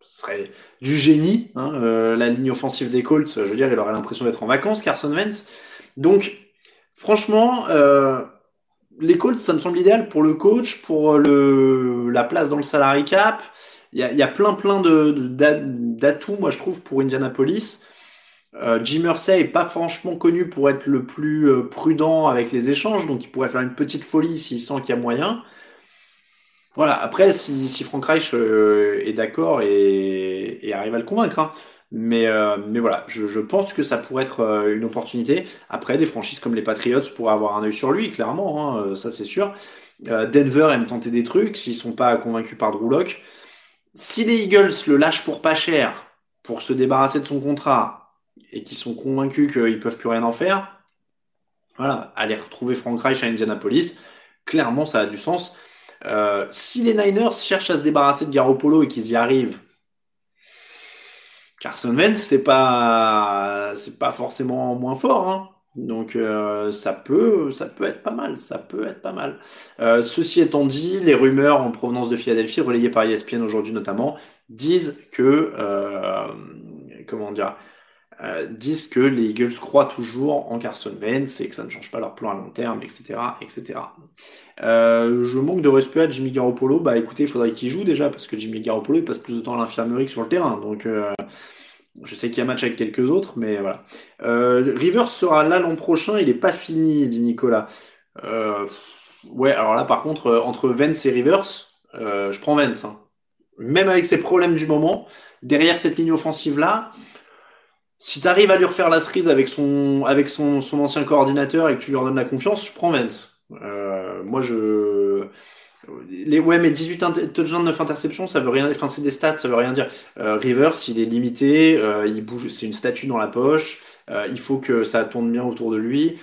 ce serait du génie. Hein, euh, la ligne offensive des Colts, je veux dire, il aurait l'impression d'être en vacances, Carson Wentz. Donc, franchement, les Colts, ça me semble idéal pour le coach, pour le, la place dans le salary cap. Il y a, plein plein de, d'atouts, moi je trouve, pour Indianapolis. Euh, Jim Mersey est pas franchement connu pour être le plus euh, prudent avec les échanges, donc il pourrait faire une petite folie s'il sent qu'il y a moyen. Voilà, après, si, si Frank Reich euh, est d'accord et, et, arrive à le convaincre, hein. Mais, euh, mais voilà, je, je, pense que ça pourrait être euh, une opportunité. Après, des franchises comme les Patriots pourraient avoir un œil sur lui, clairement, hein, euh, ça c'est sûr. Denver aime tenter des trucs s'ils sont pas convaincus par Drew. Si les Eagles le lâchent pour pas cher, pour se débarrasser de son contrat, et qu'ils sont convaincus qu'ils peuvent plus rien en faire, voilà, aller retrouver Frank Reich à Indianapolis, clairement ça a du sens. Euh, si les Niners cherchent à se débarrasser de Garoppolo et qu'ils y arrivent, Carson Wentz, c'est pas, c'est pas forcément moins fort, hein. Donc euh, ça peut, ça peut être pas mal, ça peut être pas mal. Euh, ceci étant dit, les rumeurs en provenance de Philadelphie, relayées par ESPN aujourd'hui notamment, disent que, comment dire, euh, disent que les Eagles croient toujours en Carson Wentz et que ça ne change pas leur plan à long terme, etc., etc. Euh, je manque de respect à Jimmy Garoppolo. Bah écoutez, il faudrait qu'il joue déjà parce que Jimmy Garoppolo il passe plus de temps à l'infirmerie que sur le terrain. Donc euh, je sais qu'il y a match avec quelques autres, mais voilà. Euh, Rivers sera là l'an prochain. Il est pas fini, dit Nicolas. Euh, ouais, alors là par contre entre Vence et Rivers, je prends Vence. Hein. Même avec ses problèmes du moment, derrière cette ligne offensive là si tu arrives à lui refaire la cerise avec son avec son, son ancien coordinateur et que tu lui redonnes la confiance, je prends Vence. Euh, moi, je. Les, ouais, mais 18 touchdowns, 9 interceptions, ça veut rien. Enfin, c'est des stats, ça veut rien dire. Euh, Rivers, il est limité, euh, il bouge, c'est une statue dans la poche. Il faut que ça tourne bien autour de lui.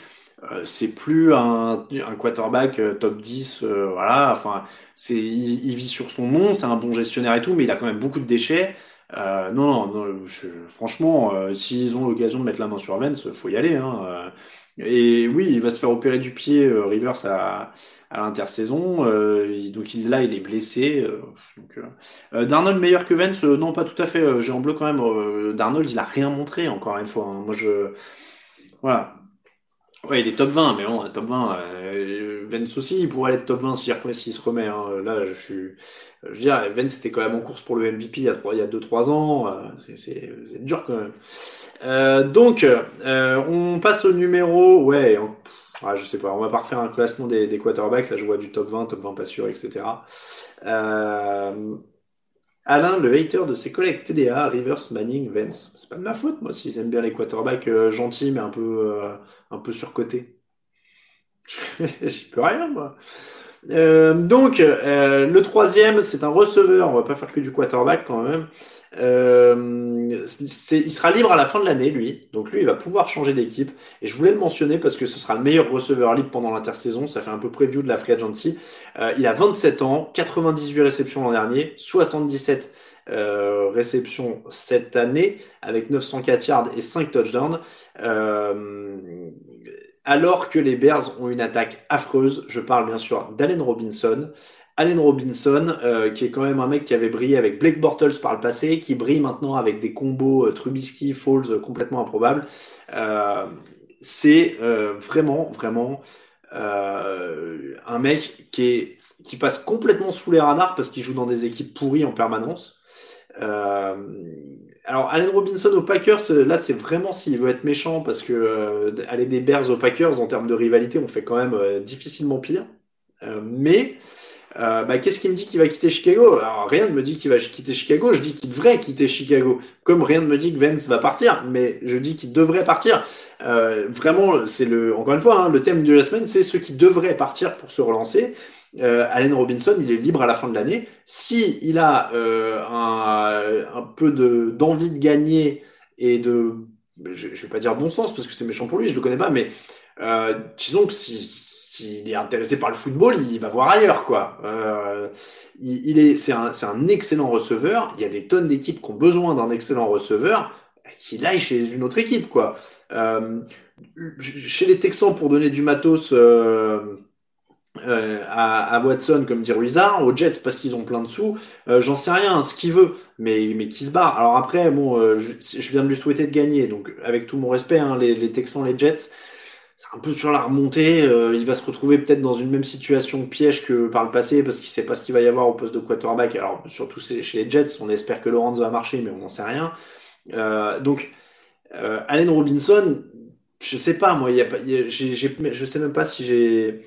C'est plus un, un quarterback top 10, voilà. Enfin, c'est, il, il, vit sur son nom, c'est un bon gestionnaire et tout, mais il a quand même beaucoup de déchets. Euh, non, non, franchement, euh, s'ils ont l'occasion de mettre la main sur Vence, faut y aller. Hein, euh. et oui, il va se faire opérer du pied Rivers à, à l'intersaison. donc il, là, il est blessé. donc, Darnold meilleur que Vence Non, pas tout à fait. J'ai en bleu quand même. Darnold, il a rien montré encore une fois. Hein. Moi, je voilà. Ouais, il est top 20, mais bon, top 20. Vence aussi, il pourrait être top 20 s'il se remet. Hein. Là, je suis je veux dire, Vence était quand même en course pour le MVP il y a 2-3 ans. Euh, c'est dur quand même. Euh, donc, euh, on passe au numéro. Ouais, ah, je sais pas, on va pas refaire un classement des, des, quarterbacks. Là, je vois du top 20, top 20 pas sûr, etc. Alain, le hater de ses collègues TDA, Rivers, Manning, Vence. C'est pas de ma faute, moi, s'ils aiment bien les quarterbacks gentils, mais un peu, un peu surcotés. J'y peux rien, moi. Euh, donc, euh, le troisième, c'est un receveur. On va pas faire que du quarterback quand même. Euh, il sera libre à la fin de l'année, lui. Donc lui, il va pouvoir changer d'équipe. Et je voulais le mentionner parce que ce sera le meilleur receveur libre pendant l'intersaison. Ça fait un peu preview de la free agency. Euh, il a 27 ans, 98 réceptions l'an dernier, 77 euh, réceptions cette année avec 904 yards et 5 touchdowns. Euh, alors que les Bears ont une attaque affreuse. Je parle bien sûr d'Allen Robinson. Allen Robinson, euh, qui est quand même un mec qui avait brillé avec Blake Bortles par le passé, qui brille maintenant avec des combos euh, Trubisky, Falls euh, complètement improbables. c'est vraiment, vraiment un mec qui, qui passe complètement sous les radars parce qu'il joue dans des équipes pourries en permanence. Alors, Allen Robinson aux Packers, euh, là, c'est vraiment s'il veut être méchant, parce que euh, aller des Bears aux Packers, en termes de rivalité, on fait quand même euh, difficilement pire. mais, bah, qu'est-ce qui me dit qu'il va quitter Chicago? Alors, rien ne me dit qu'il va quitter Chicago, je dis qu'il devrait quitter Chicago. Comme rien ne me dit que Vance va partir, mais je dis qu'il devrait partir. vraiment, c'est le, encore une fois, hein, le thème de la semaine, c'est ceux qui devraient partir pour se relancer euh, Allen Robinson, il est libre à la fin de l'année. Si il a euh, un, peu de d'envie de gagner et de, je, je vais pas dire bon sens parce que c'est méchant pour lui, je le connais pas, mais euh, disons que si s'il est intéressé par le football, il va voir ailleurs, quoi. Euh, il, est, c'est un, un excellent receveur. Il y a des tonnes d'équipes qui ont besoin d'un excellent receveur qui aille chez une autre équipe, quoi. Chez les Texans, pour donner du matos. Euh, euh, à, Watson comme dit Ruizard, aux Jets parce qu'ils ont plein de sous, euh, j'en sais rien, ce qu'il veut, mais mais qui se barre. Alors après, bon, euh, je, viens de lui souhaiter de gagner, donc avec tout mon respect, hein, les, les, Texans, les Jets, c'est un peu sur la remontée. il va se retrouver peut-être dans une même situation piège que par le passé parce qu'il sait pas ce qu'il va y avoir au poste de quarterback. Alors surtout chez les Jets, on espère que Lawrence va marcher, mais on n'en sait rien. donc Allen Robinson, je sais pas, moi, il y a pas, je sais même pas si j'ai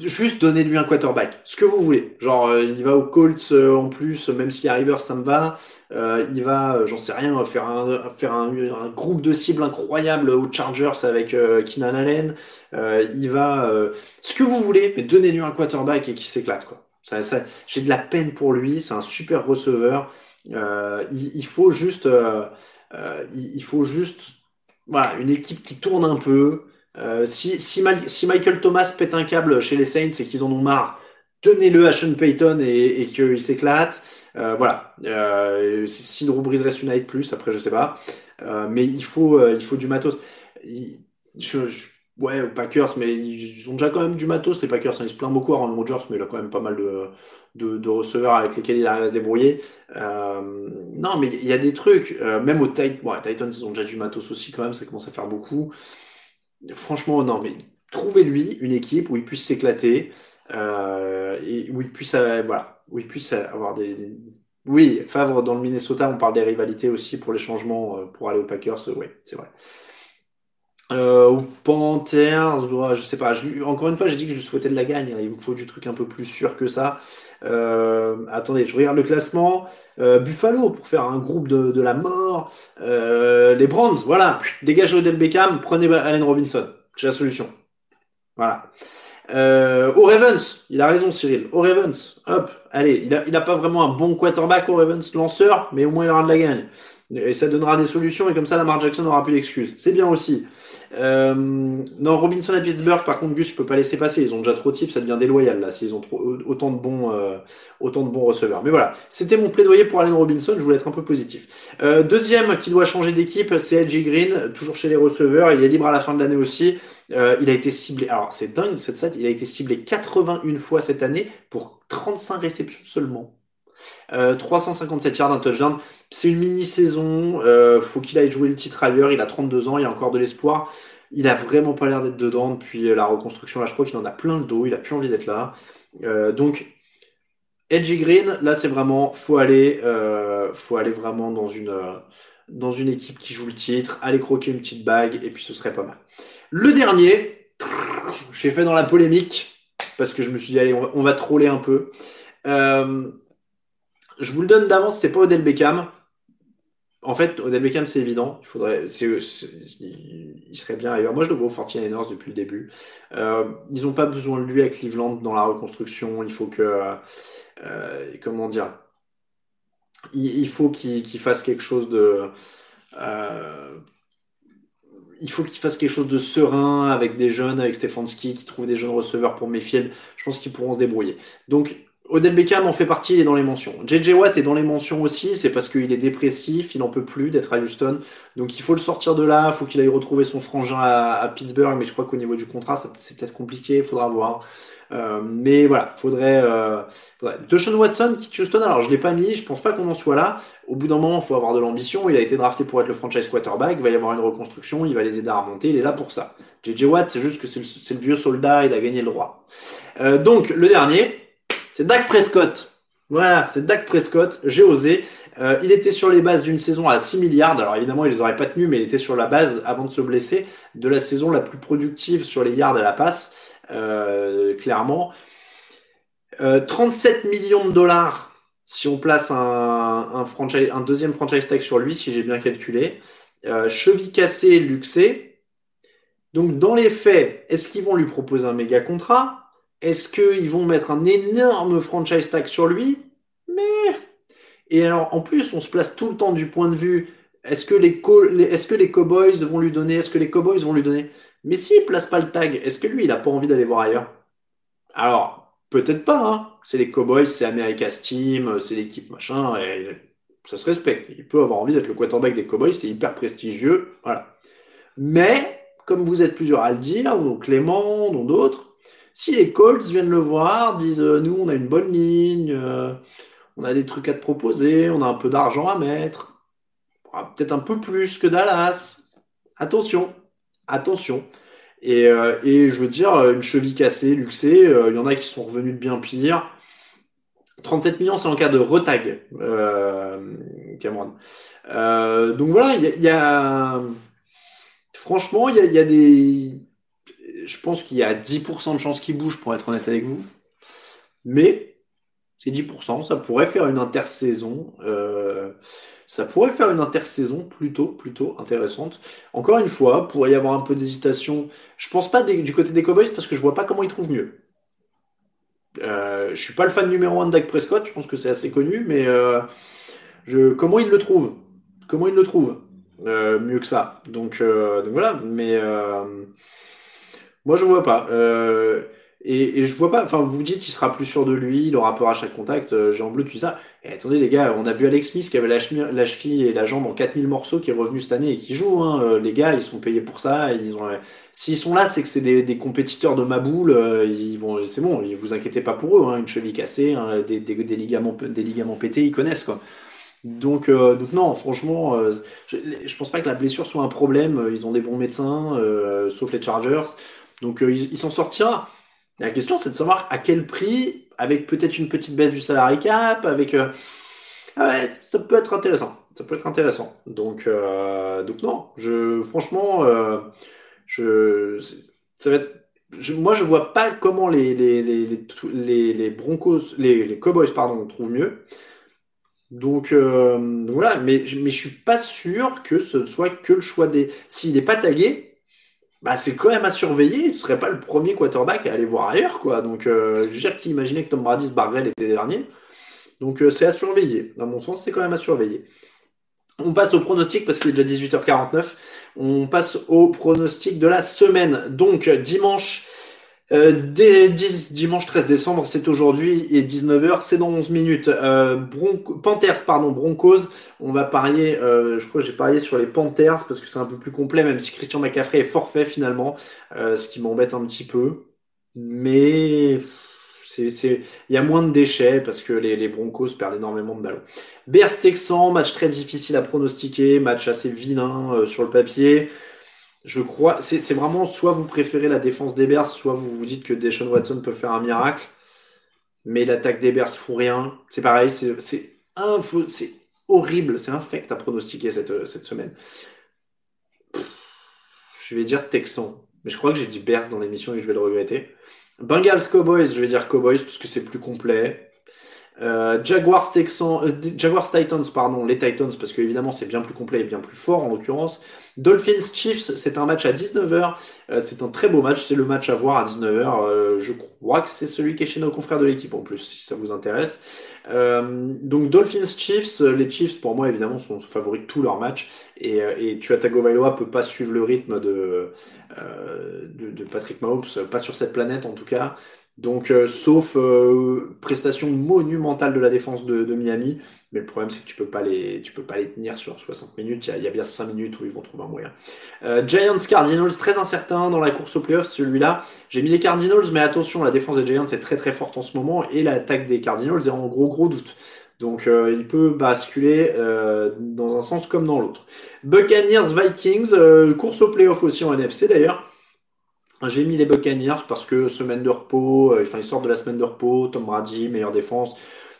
juste donnez-lui un quarterback, ce que vous voulez. Genre, euh, il va aux Colts euh, en plus, même si à Rivers ça me va. Euh, il va, j'en sais rien, faire un faire un, un, groupe de cibles incroyable aux Chargers avec Keenan Allen. il va, ce que vous voulez, mais donnez-lui un quarterback et qui s'éclate quoi. Ça, ça, J'ai de la peine pour lui. C'est un super receveur. Il, il, faut juste, il, il faut juste, voilà, une équipe qui tourne un peu. Euh, si, Michael Thomas pète un câble chez les Saints et qu'ils en ont marre, tenez-le à Sean Payton et, et qu'il s'éclate. Euh, voilà. Euh, si, Drew Brees reste United plus, après je sais pas. Euh, mais il faut, euh, il faut du matos. ouais, aux Packers, mais ils ont déjà quand même du matos. Les Packers, hein, ils se plaignent beaucoup à Aaron Rodgers, mais il a quand même pas mal de, receveurs avec lesquels il arrive à se débrouiller. non, mais il y a des trucs. même aux Titans, Titans, ils ont déjà du matos aussi quand même. Ça commence à faire beaucoup. Franchement, non, mais trouvez-lui une équipe où il puisse s'éclater euh, et où il puisse, euh, voilà, où il puisse avoir des, Oui, Favre dans le Minnesota, on parle des rivalités aussi pour les changements euh, pour aller aux Packers, oui, c'est vrai. Euh, Panthers, je sais pas. encore une fois, j'ai dit que je souhaitais de la gagne. Il me faut du truc un peu plus sûr que ça. Euh, attendez, je regarde le classement. Euh, Buffalo pour faire un groupe de, la mort. Euh, les Brands, voilà. Dégagez Odell Beckham, prenez Allen Robinson. J'ai la solution. Voilà. Euh, Ravens, il a raison Cyril. Au Ravens, hop, allez, il a, il a pas vraiment un bon quarterback au Ravens lanceur, mais au moins il aura de la gagne. Et ça donnera des solutions et comme ça, Lamar Jackson n'aura plus d'excuses. C'est bien aussi. Euh, non, Robinson à Pittsburgh, par contre, Gus, je peux pas laisser passer. Ils ont déjà trop de types, ça devient déloyal là, s'ils ont trop, autant de bons, euh, autant de bons receveurs. Mais voilà, c'était mon plaidoyer pour Allen Robinson. Je voulais être un peu positif. Euh, deuxième qui doit changer d'équipe, c'est Edgy Green, toujours chez les receveurs. Il est libre à la fin de l'année aussi. Euh, il a été ciblé. Alors c'est dingue cette stat. Il a été ciblé 81 fois cette année pour 35 réceptions seulement. 357 yards, un touchdown. C'est une mini-saison. Euh, faut qu'il aille jouer le titre ailleurs. Il a 32 ans, il y a encore de l'espoir. Il a vraiment pas l'air d'être dedans depuis la reconstruction. Là, je crois qu'il en a plein le dos. Il a plus envie d'être là. Euh, donc, Edgy Green, là, c'est vraiment, faut aller, euh, faut aller vraiment dans une, dans une équipe qui joue le titre, aller croquer une petite bague, et puis ce serait pas mal. Le dernier, j'ai fait dans la polémique parce que je me suis dit allez, on va, troller un peu. Euh, je vous le donne d'avance, c'est pas Odell Beckham. En fait, Odell Beckham, c'est évident. Il faudrait, il serait bien ailleurs. Moi, je le vois au 49ers depuis le début. Euh, ils n'ont pas besoin de lui à Cleveland dans la reconstruction. Il faut que, euh, comment dire, il, faut qu'il, fasse quelque chose de, il faut qu'il fasse quelque chose de serein avec des jeunes, avec Stefanski, qui trouve des jeunes receveurs pour Mayfield. Je pense qu'ils pourront se débrouiller. Donc, Odell Beckham en fait partie, il est dans les mentions. JJ Watt est dans les mentions aussi, c'est parce qu'il est dépressif, il n'en peut plus d'être à Houston. Donc il faut le sortir de là, il faut qu'il aille retrouver son frangin à, Pittsburgh, mais je crois qu'au niveau du contrat, c'est peut-être compliqué, il faudra voir. Euh, mais voilà, faudrait, euh, faudrait. Deshaun Watson, qui Houston, alors je l'ai pas mis, je pense pas qu'on en soit là. Au bout d'un moment, il faut avoir de l'ambition. Il a été drafté pour être le franchise quarterback, il va y avoir une reconstruction, il va les aider à remonter, il est là pour ça. JJ Watt, c'est juste que c'est le, le, vieux soldat, il a gagné le droit. Euh, donc le dernier, c'est Dak Prescott. Voilà, c'est Dak Prescott. J'ai osé. Euh, il était sur les bases d'une saison à 6 milliards. Alors évidemment, il les aurait pas tenus, mais il était sur la base, avant de se blesser, de la saison la plus productive sur les yards à la passe, euh, clairement. 37 euh, millions de dollars si on place un, deuxième franchise tag sur lui, si j'ai bien calculé. cheville cassée, luxé. Donc dans les faits, est-ce qu'ils vont lui proposer un méga contrat? Est-ce qu'ils vont mettre un énorme franchise tag sur lui? Mais. Et alors, en plus, on se place tout le temps du point de vue est-ce que les, est-ce que les Cowboys vont lui donner Est-ce que les Cowboys vont lui donner? Mais s'il place pas le tag, est-ce que lui, il a pas envie d'aller voir ailleurs? Alors, peut-être pas. Hein. C'est les Cowboys, c'est America's Team, c'est l'équipe machin, et ça se respecte. Il peut avoir envie d'être le quarterback des Cowboys, c'est hyper prestigieux, voilà. Mais, comme vous êtes plusieurs à le dire, dont Clément, dont d'autres, si les Colts viennent le voir, disent euh, nous on a une bonne ligne, euh, on a des trucs à te proposer, on a un peu d'argent à mettre, peut-être un peu plus que Dallas. Attention, attention. Et, euh, et, je veux dire, une cheville cassée, luxée, il y en a qui sont revenus de bien pire. 37 millions, c'est en cas de retag, Cameron. donc voilà, il y, a, franchement, il y a, des je pense qu'il y a 10% de chances qu'il bouge, pour être honnête avec vous. Mais c'est 10%, ça pourrait faire une intersaison. Euh, ça pourrait faire une intersaison plutôt, plutôt intéressante. Encore une fois, pourrait y avoir un peu d'hésitation. Je pense pas du côté des Cowboys parce que je vois pas comment ils trouvent mieux. Euh, je suis pas le fan numéro 1 de Dak Prescott, je pense que c'est assez connu, mais euh, comment ils le trouvent? Comment ils le trouvent? Euh, Mieux que ça. Donc voilà, mais moi, je vois pas. Euh, et, et, je vois pas. Enfin, vous dites, il sera plus sûr de lui, il aura peur à chaque contact. Euh, Jean Bleu, tu ça. Et attendez, les gars, on a vu Alex Smith qui avait la, cheville et la jambe en 4000 morceaux, qui est revenu cette année et qui joue. Hein. Euh, les gars, ils sont payés pour ça. Ils ont. S'ils sont là, c'est que c'est des, des, compétiteurs de ma boule. ils vont. C'est bon. Vous inquiétez pas pour eux. Hein. Une cheville cassée, hein, des, des, des, ligaments, des ligaments pétés, ils connaissent quoi. Donc, euh, donc non, franchement, je, je pense pas que la blessure soit un problème. Ils ont des bons médecins, sauf les Chargers. Donc euh, il, s'en sortira. La question, c'est de savoir à quel prix, avec peut-être une petite baisse du salary cap, avec... Euh, ah ça peut être intéressant. Ça peut être intéressant. Donc, euh, donc non, je, franchement, je, ça va être je, moi, je vois pas comment les, les, les, les, Broncos, les, Cowboys, pardon, trouvent mieux. Donc, voilà, mais, mais je suis pas sûr que ce soit que le choix des. S'il n'est pas tagué, bah, c'est quand même à surveiller. Ce serait pas le premier quarterback à aller voir ailleurs, quoi. Donc, euh, je veux dire, imaginait que Tom Brady se barrerait l'été dernier. Donc, euh, c'est à surveiller. Dans mon sens, c'est quand même à surveiller. On passe au pronostic parce qu'il est déjà 18h49. On passe au pronostic de la semaine. Donc dimanche, euh, dimanche 13 décembre, c'est aujourd'hui et 19h, c'est dans 11 minutes. Euh, Panthers, pardon, Broncos. On va parier, euh, je crois que j'ai parié sur les Panthers parce que c'est un peu plus complet, même si Christian McCaffrey est forfait finalement, euh, ce qui m'embête un petit peu. Mais il y a moins de déchets parce que les, les Broncos perdent énormément de ballons. Bears Texan, match très difficile à pronostiquer, match assez vilain euh, sur le papier. Je crois, c'est, vraiment soit vous préférez la défense des Bears, soit vous vous dites que Deshaun Watson peut faire un miracle. Mais l'attaque des Bears fout rien. C'est pareil, c'est, horrible, c'est infect à pronostiquer cette, cette semaine. Je vais dire Texan. Mais je crois que j'ai dit Bears dans l'émission et je vais le regretter. Bengals Cowboys, je vais dire Cowboys parce que c'est plus complet. Euh, Jaguars, euh, Jaguars Titans, pardon, les Titans, parce que évidemment c'est bien plus complet et bien plus fort en l'occurrence. Dolphins Chiefs, c'est un match à 19h. Euh, c'est un très beau match, c'est le match à voir à 19h. je crois que c'est celui qui est chez nos confrères de l'équipe en plus, si ça vous intéresse. donc Dolphins Chiefs, les Chiefs pour moi évidemment sont favoris de tous leurs matchs. Et, et Tua Tagovailoa peut pas suivre le rythme de, de, de Patrick Mahomes, pas sur cette planète en tout cas. Donc, euh, sauf euh, prestation monumentale de la défense de, Miami, mais le problème c'est que tu peux pas les, tu peux pas les tenir sur 60 minutes. Il y, a, bien 5 minutes où ils vont trouver un moyen. Euh, Giants Cardinals très incertain dans la course aux playoffs celui-là. J'ai mis les Cardinals, mais attention, la défense des Giants est très très forte en ce moment et l'attaque des Cardinals est en gros gros doute. Donc il peut basculer dans un sens comme dans l'autre. Buccaneers Vikings, course aux playoffs aussi en NFC d'ailleurs. J'ai mis les Buccaneers parce que semaine de repos, euh, enfin sortent de la semaine de repos, Tom Brady, meilleure défense,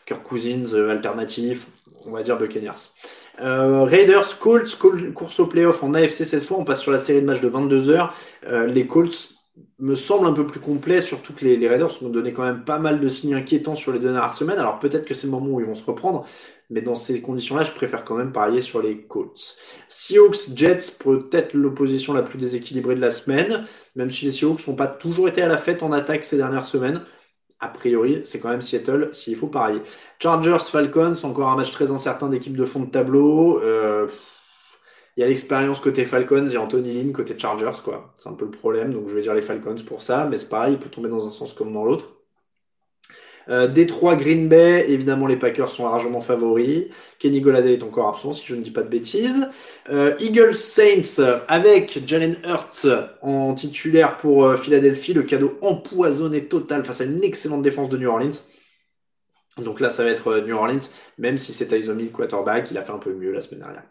Kirk Cousins, euh, alternatif, on va dire Buccaneers. Euh, Raiders, Colts, course au playoff en AFC cette fois, on passe sur la série de matchs de 22 heures. les Colts me semblent un peu plus complets, surtout que les, les Raiders ont donné quand même pas mal de signes inquiétants sur les dernières semaines. Alors peut-être que c'est le moment où ils vont se reprendre, mais dans ces conditions-là, je préfère quand même parier sur les Colts. Seahawks, Jets, peut-être l'opposition la plus déséquilibrée de la semaine, même si les Seahawks n'ont pas toujours été à la fête en attaque ces dernières semaines. A priori, c'est quand même Seattle s'il faut parier. Chargers, Falcons, encore un match très incertain d'équipe de fond de tableau. Euh, il y a l'expérience côté Falcons et Anthony Lynn côté Chargers, quoi. C'est un peu le problème, donc je vais dire les Falcons pour ça, mais c'est pareil, il peut tomber dans un sens comme dans l'autre. Euh, Détroit, Green Bay, évidemment les Packers sont largement favoris. Kenny Goladay est encore absent si je ne dis pas de bêtises. Euh, Eagles Saints avec Jalen Hurts en titulaire pour euh, Philadelphie, le cadeau empoisonné total face à une excellente défense de New Orleans. Donc là, ça va être New Orleans, même si c'est Tyson quarterback, il a fait un peu mieux la semaine dernière.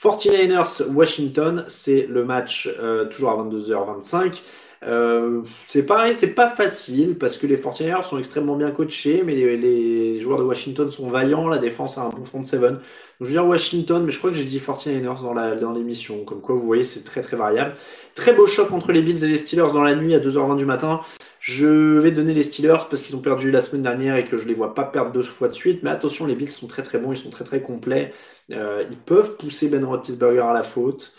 49ers Washington, c'est le match toujours à 22h25. Euh, c'est pareil, c'est pas facile parce que les 49 sont extrêmement bien coachés, mais les, joueurs de Washington sont vaillants, la défense a un bon front 7. Donc je veux dire Washington, mais je crois que j'ai dit 49ers dans la dans l'émission. Comme quoi, vous voyez, c'est très très variable. Très beau choc entre les Bills et les Steelers dans la nuit à 2h20 du matin. Je vais donner les Steelers parce qu'ils ont perdu la semaine dernière et que je les vois pas perdre deux fois de suite. Mais attention, les Bills sont très très bons, ils sont très très complets. Euh, ils peuvent pousser Ben Roethlisberger à la faute.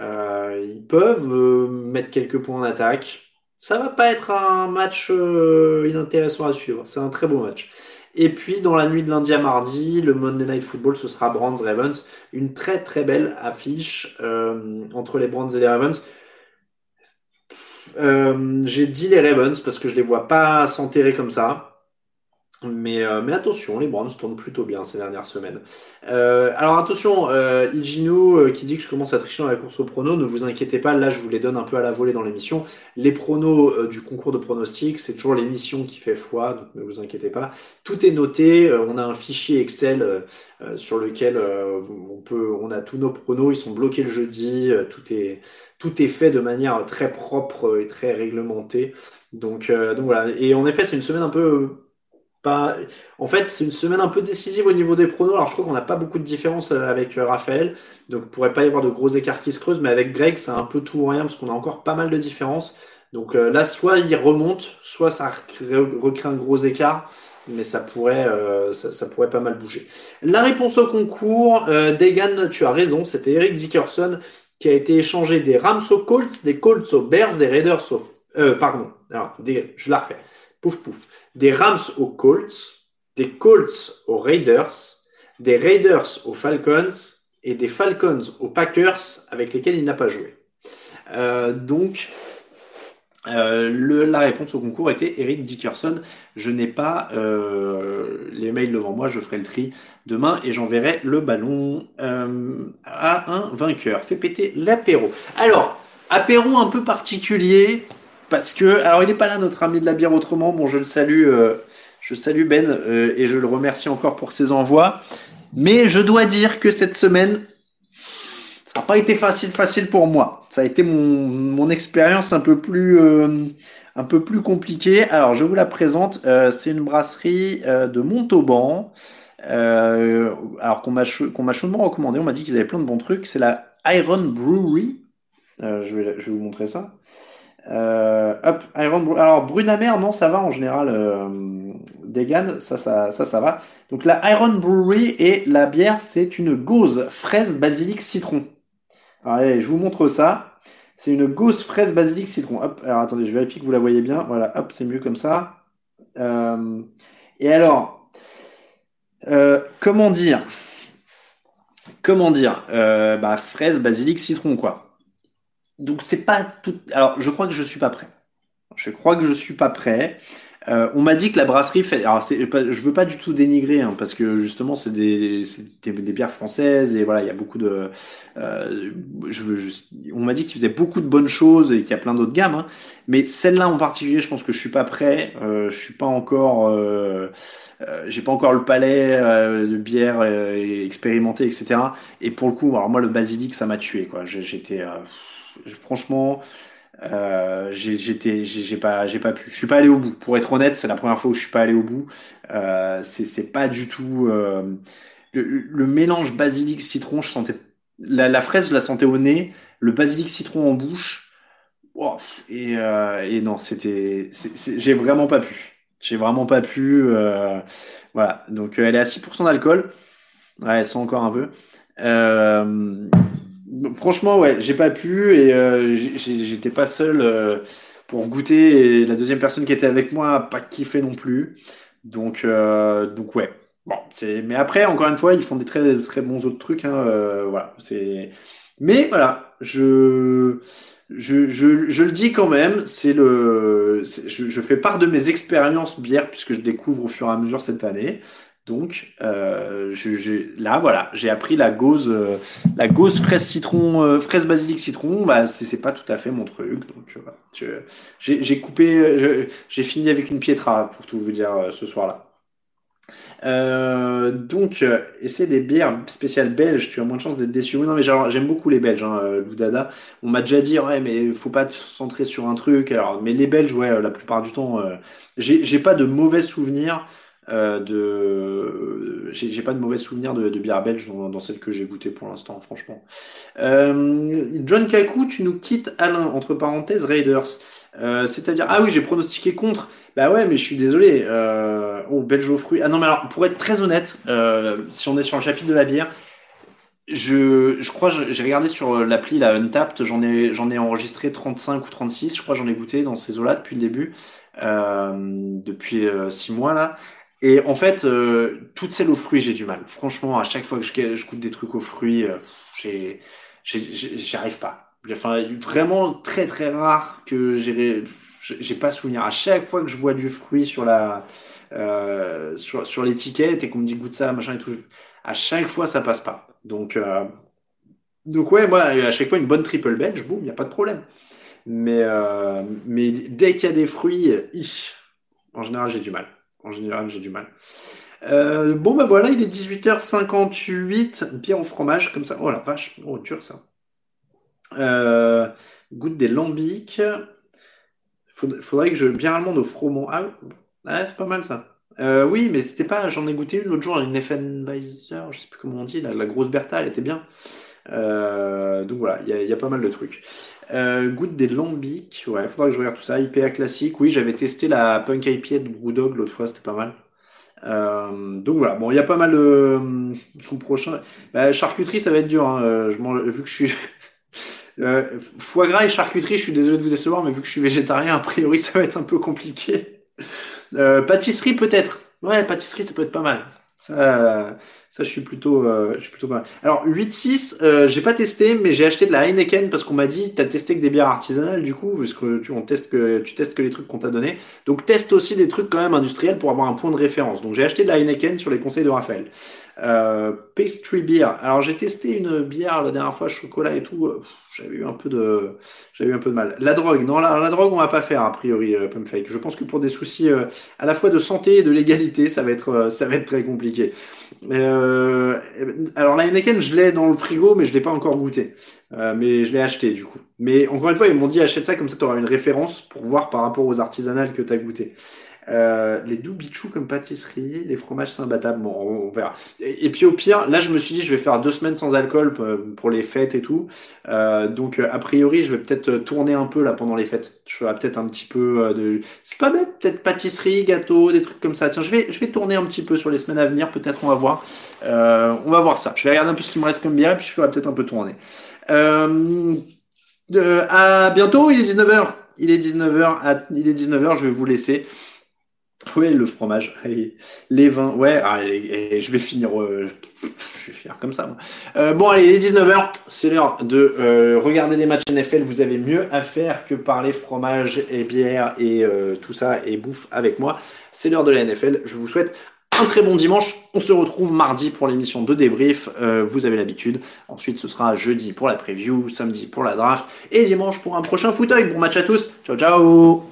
Euh, ils peuvent euh, mettre quelques points en attaque. Ça va pas être un match euh, inintéressant à suivre. C'est un très beau match. Et puis dans la nuit de lundi à mardi, le Monday Night Football, ce sera Brands Ravens. Une très très belle affiche entre les Brands et les Ravens. J'ai dit les Ravens parce que je les vois pas s'enterrer comme ça. Mais, euh, mais attention, les Browns tournent plutôt bien ces dernières semaines. Euh, alors attention, euh, euh, qui dit que je commence à tricher dans la course au prono, ne vous inquiétez pas, là je vous les donne un peu à la volée dans l'émission. Les pronos euh, du concours de pronostics, c'est toujours l'émission qui fait foi, donc ne vous inquiétez pas. Tout est noté, on a un fichier Excel sur lequel on peut, on a tous nos pronos, ils sont bloqués le jeudi, tout est tout est fait de manière très propre et très réglementée. Donc, donc voilà. Et en effet, c'est une semaine un peu pas. En fait, c'est une semaine un peu décisive au niveau des pronos. Alors, je crois qu'on n'a pas beaucoup de différence euh, avec euh, Raphaël, donc il pourrait pas y avoir de gros écarts qui se creusent. Mais avec Greg, c'est un peu tout ou rien parce qu'on a encore pas mal de différences. Donc euh, là, soit il remonte, soit ça recrée un gros écart, mais ça pourrait, ça, pourrait pas mal bouger. La réponse au concours, Degan, tu as raison, c'était Eric Dickerson qui a été échangé des Rams aux Colts, des Colts aux Bears, des Raiders aux, pardon, alors des, je la refais pouf pouf, des Rams aux Colts, des Colts aux Raiders, des Raiders aux Falcons et des Falcons aux Packers avec lesquels il n'a pas joué. Euh, donc, euh, la réponse au concours était Eric Dickerson. Je n'ai pas euh, les mails devant moi, je ferai le tri demain et j'enverrai le ballon à un vainqueur. Fais péter l'apéro. Alors, apéro un peu particulier parce que, alors il n'est pas là notre ami de la bière autrement. Bon, je le salue, euh, je salue Ben euh, et je le remercie encore pour ses envois. Mais je dois dire que cette semaine, ça n'a pas été facile, facile pour moi. Ça a été mon, mon expérience un peu plus, euh, un peu plus compliquée. Alors, je vous la présente. C'est une brasserie de Montauban. Alors qu'on m'a m'a chaudement recommandé. On m'a dit qu'ils avaient plein de bons trucs. C'est la Iron Brewery. Je, vais, je vais vous montrer ça. Euh, hop, Iron Brew- Alors, Brunamer, non, ça va en général. Euh, Degan, ça, ça, ça, ça va. Donc, la Iron Brewery et la bière, c'est une gauze fraise basilic citron. Alors, allez, je vous montre ça. C'est une gauze fraise basilic citron. Hop, alors attendez, je vérifie que vous la voyez bien. Voilà, hop, c'est mieux comme ça. Euh, et alors, euh, comment dire? Comment dire? Euh, bah, fraise basilic citron, quoi. Donc, c'est pas tout. Alors, je crois que je suis pas prêt. Je crois que je suis pas prêt. Euh, on m'a dit que la brasserie fait. Alors, c'est je veux pas du tout dénigrer, hein, parce que justement, c'est des, des, bières françaises et voilà, il y a beaucoup de. euh, On m'a dit qu'ils faisaient beaucoup de bonnes choses et qu'il y a plein d'autres gammes, hein, mais celle-là en particulier, je pense que je suis pas prêt. Euh, je suis pas encore. Euh, j'ai pas encore le palais de bière euh, expérimenté, etc. Et pour le coup, alors moi, le basilic, ça m'a tué, quoi. J'étais. Franchement. Euh, j'ai- pas, j'ai pas pu. Je suis pas allé au bout. Pour être honnête, c'est la première fois où je suis pas allé au bout. Euh, c'est, pas du tout euh, le, mélange basilic citron. Je sentais la, fraise, je la sentais au nez. Le basilic citron en bouche. Euh, et non, c'était, j'ai vraiment pas pu. J'ai vraiment pas pu. voilà. Donc elle est à 6% d'alcool. Ouais, elle sent encore un peu. Franchement, ouais, j'ai pas pu et euh, j'étais pas seul euh, pour goûter et la deuxième personne qui était avec moi a pas kiffé non plus. Donc, euh, donc ouais. Bon, c'est. Mais après, encore une fois, ils font des très très bons autres trucs. Hein, voilà, c'est. Mais voilà, je je, je, le dis quand même. C'est le. Je, je fais part de mes expériences bière puisque je découvre au fur et à mesure cette année. Donc, euh, je, je- là, voilà, j'ai appris la gauze. euh, la gauze fraise citron, euh, fraise basilic citron, bah c'est pas tout à fait mon truc. Donc euh, j'ai coupé, je- j'ai fini avec une pietra pour tout vous dire euh, ce soir-là. Euh, donc, euh, essayer des bières spéciales belges, tu as moins de chances d'être déçu. Oui, non, mais j'aime beaucoup les Belges, hein, euh, Lou Dada. On m'a déjà dit, ouais, mais faut pas te centrer sur un truc. Alors, mais les Belges, ouais, euh, la plupart du temps, euh, j'ai pas de mauvais souvenirs euh, j'ai pas de mauvais souvenirs de, bière belge dans, celle que j'ai goûtée pour l'instant, franchement. Euh, John Kaku, tu nous quittes Alain, entre parenthèses, Raiders. Euh, c'est-à-dire, ah oui, j'ai pronostiqué contre. Bah ouais, mais je suis désolé. Oh, belge aux fruits. Ah non, mais alors, pour être très honnête, si on est sur le chapitre de la bière, je, je crois, j'ai regardé sur l'appli, la Untapped, j'en ai, j'en ai enregistré 35 ou 36. Je crois j'en ai goûté dans ces eaux-là depuis le début, depuis 6 mois là. Et en fait, euh, toutes celles aux fruits, j'ai du mal. Franchement, à chaque fois que je, je goûte des trucs aux fruits, euh, j'y arrive pas. Enfin, vraiment très très rare que j'ai, pas souvenir. À chaque fois que je vois du fruit sur la, euh, sur, sur l'étiquette et qu'on me dit goûte ça, machin et tout, à chaque fois ça passe pas. Donc, euh, donc ouais, moi, à chaque fois une bonne triple belge, boum, y a pas de problème. Mais, euh, mais dès qu'il y a des fruits, ich, en général, j'ai du mal. En général, j'ai du mal. Euh, bon, bah voilà, il est 18h58. Une bière au fromage, comme ça. Oh la vache, oh, dur ça. Euh, goûte des lambics. Faudrait, faudrait que je. Bien allemande au froment. Ah, ouais, c'est pas mal ça. Euh, oui, mais c'était pas. J'en ai goûté une l'autre jour, une Effenweiser, je sais plus comment on dit, la, la grosse Bertha, elle était bien. Euh, donc voilà, il y a, pas mal de trucs. Euh, goûte des lambics, ouais, faudra que je regarde tout ça. IPA classique, oui, j'avais testé la Punk IPA de Brewdog l'autre fois, c'était pas mal. Euh, donc voilà, bon, il y a pas mal de le prochain. Bah, charcuterie, ça va être dur. Hein. vu que je suis foie gras et charcuterie, je suis désolé de vous décevoir, mais vu que je suis végétarien, a priori, ça va être un peu compliqué. Pâtisserie peut-être. Ouais, pâtisserie, ça peut être pas mal. Ça, Ça, je suis plutôt, euh, je suis plutôt pas. Alors 8-6, euh, j'ai pas testé, mais j'ai acheté de la Heineken parce qu'on m'a dit, t'as testé que des bières artisanales du coup, parce que tu on teste que tu testes que les trucs qu'on t'a donné. Donc teste aussi des trucs quand même industriels pour avoir un point de référence. Donc j'ai acheté de la Heineken sur les conseils de Raphaël. Euh, pastry beer. Alors j'ai testé une bière la dernière fois chocolat et tout. J'avais eu un peu de, j'avais eu un peu de mal. La drogue, non la, drogue on va pas faire a priori euh, Fake. Je pense que pour des soucis euh, à la fois de santé et de légalité, ça va être, euh, ça va être très compliqué. Euh, alors la Heineken, je l'ai dans le frigo, mais je l'ai pas encore goûté. Euh, mais je l'ai acheté du coup. Mais encore une fois, ils m'ont dit achète ça comme ça, tu auras une référence pour voir par rapport aux artisanales que tu as goûté. Euh, les doux bichous comme pâtisserie, les fromages saint bon, on, verra. Et, puis au pire, là je me suis dit je vais faire deux semaines sans alcool euh, pour les fêtes et tout. Euh, donc a priori je vais peut-être tourner un peu là pendant les fêtes. Je ferai peut-être un petit peu de... C'est pas bête, peut-être pâtisserie, gâteau, des trucs comme ça. Tiens, je vais, je vais tourner un petit peu sur les semaines à venir, peut-être on va voir. on va voir ça. Je vais regarder un peu ce qui me reste comme bien, puis je ferai peut-être un peu tourner. à bientôt, il est 19h. Il est 19h, il est 19h, je vais vous laisser. Oui, le fromage, les vins, ouais, ah, et, je vais finir, euh, je vais finir comme ça. Moi. Euh, bon, allez, il est 19h, c'est l'heure de euh, regarder les matchs NFL. Vous avez mieux à faire que parler fromage et bière et tout ça et bouffe avec moi. C'est l'heure de la NFL. Je vous souhaite un très bon dimanche. On se retrouve mardi pour l'émission de débrief. vous avez l'habitude. Ensuite, ce sera jeudi pour la preview, samedi pour la draft et dimanche pour un prochain fauteuil. Bon match à tous. Ciao, ciao.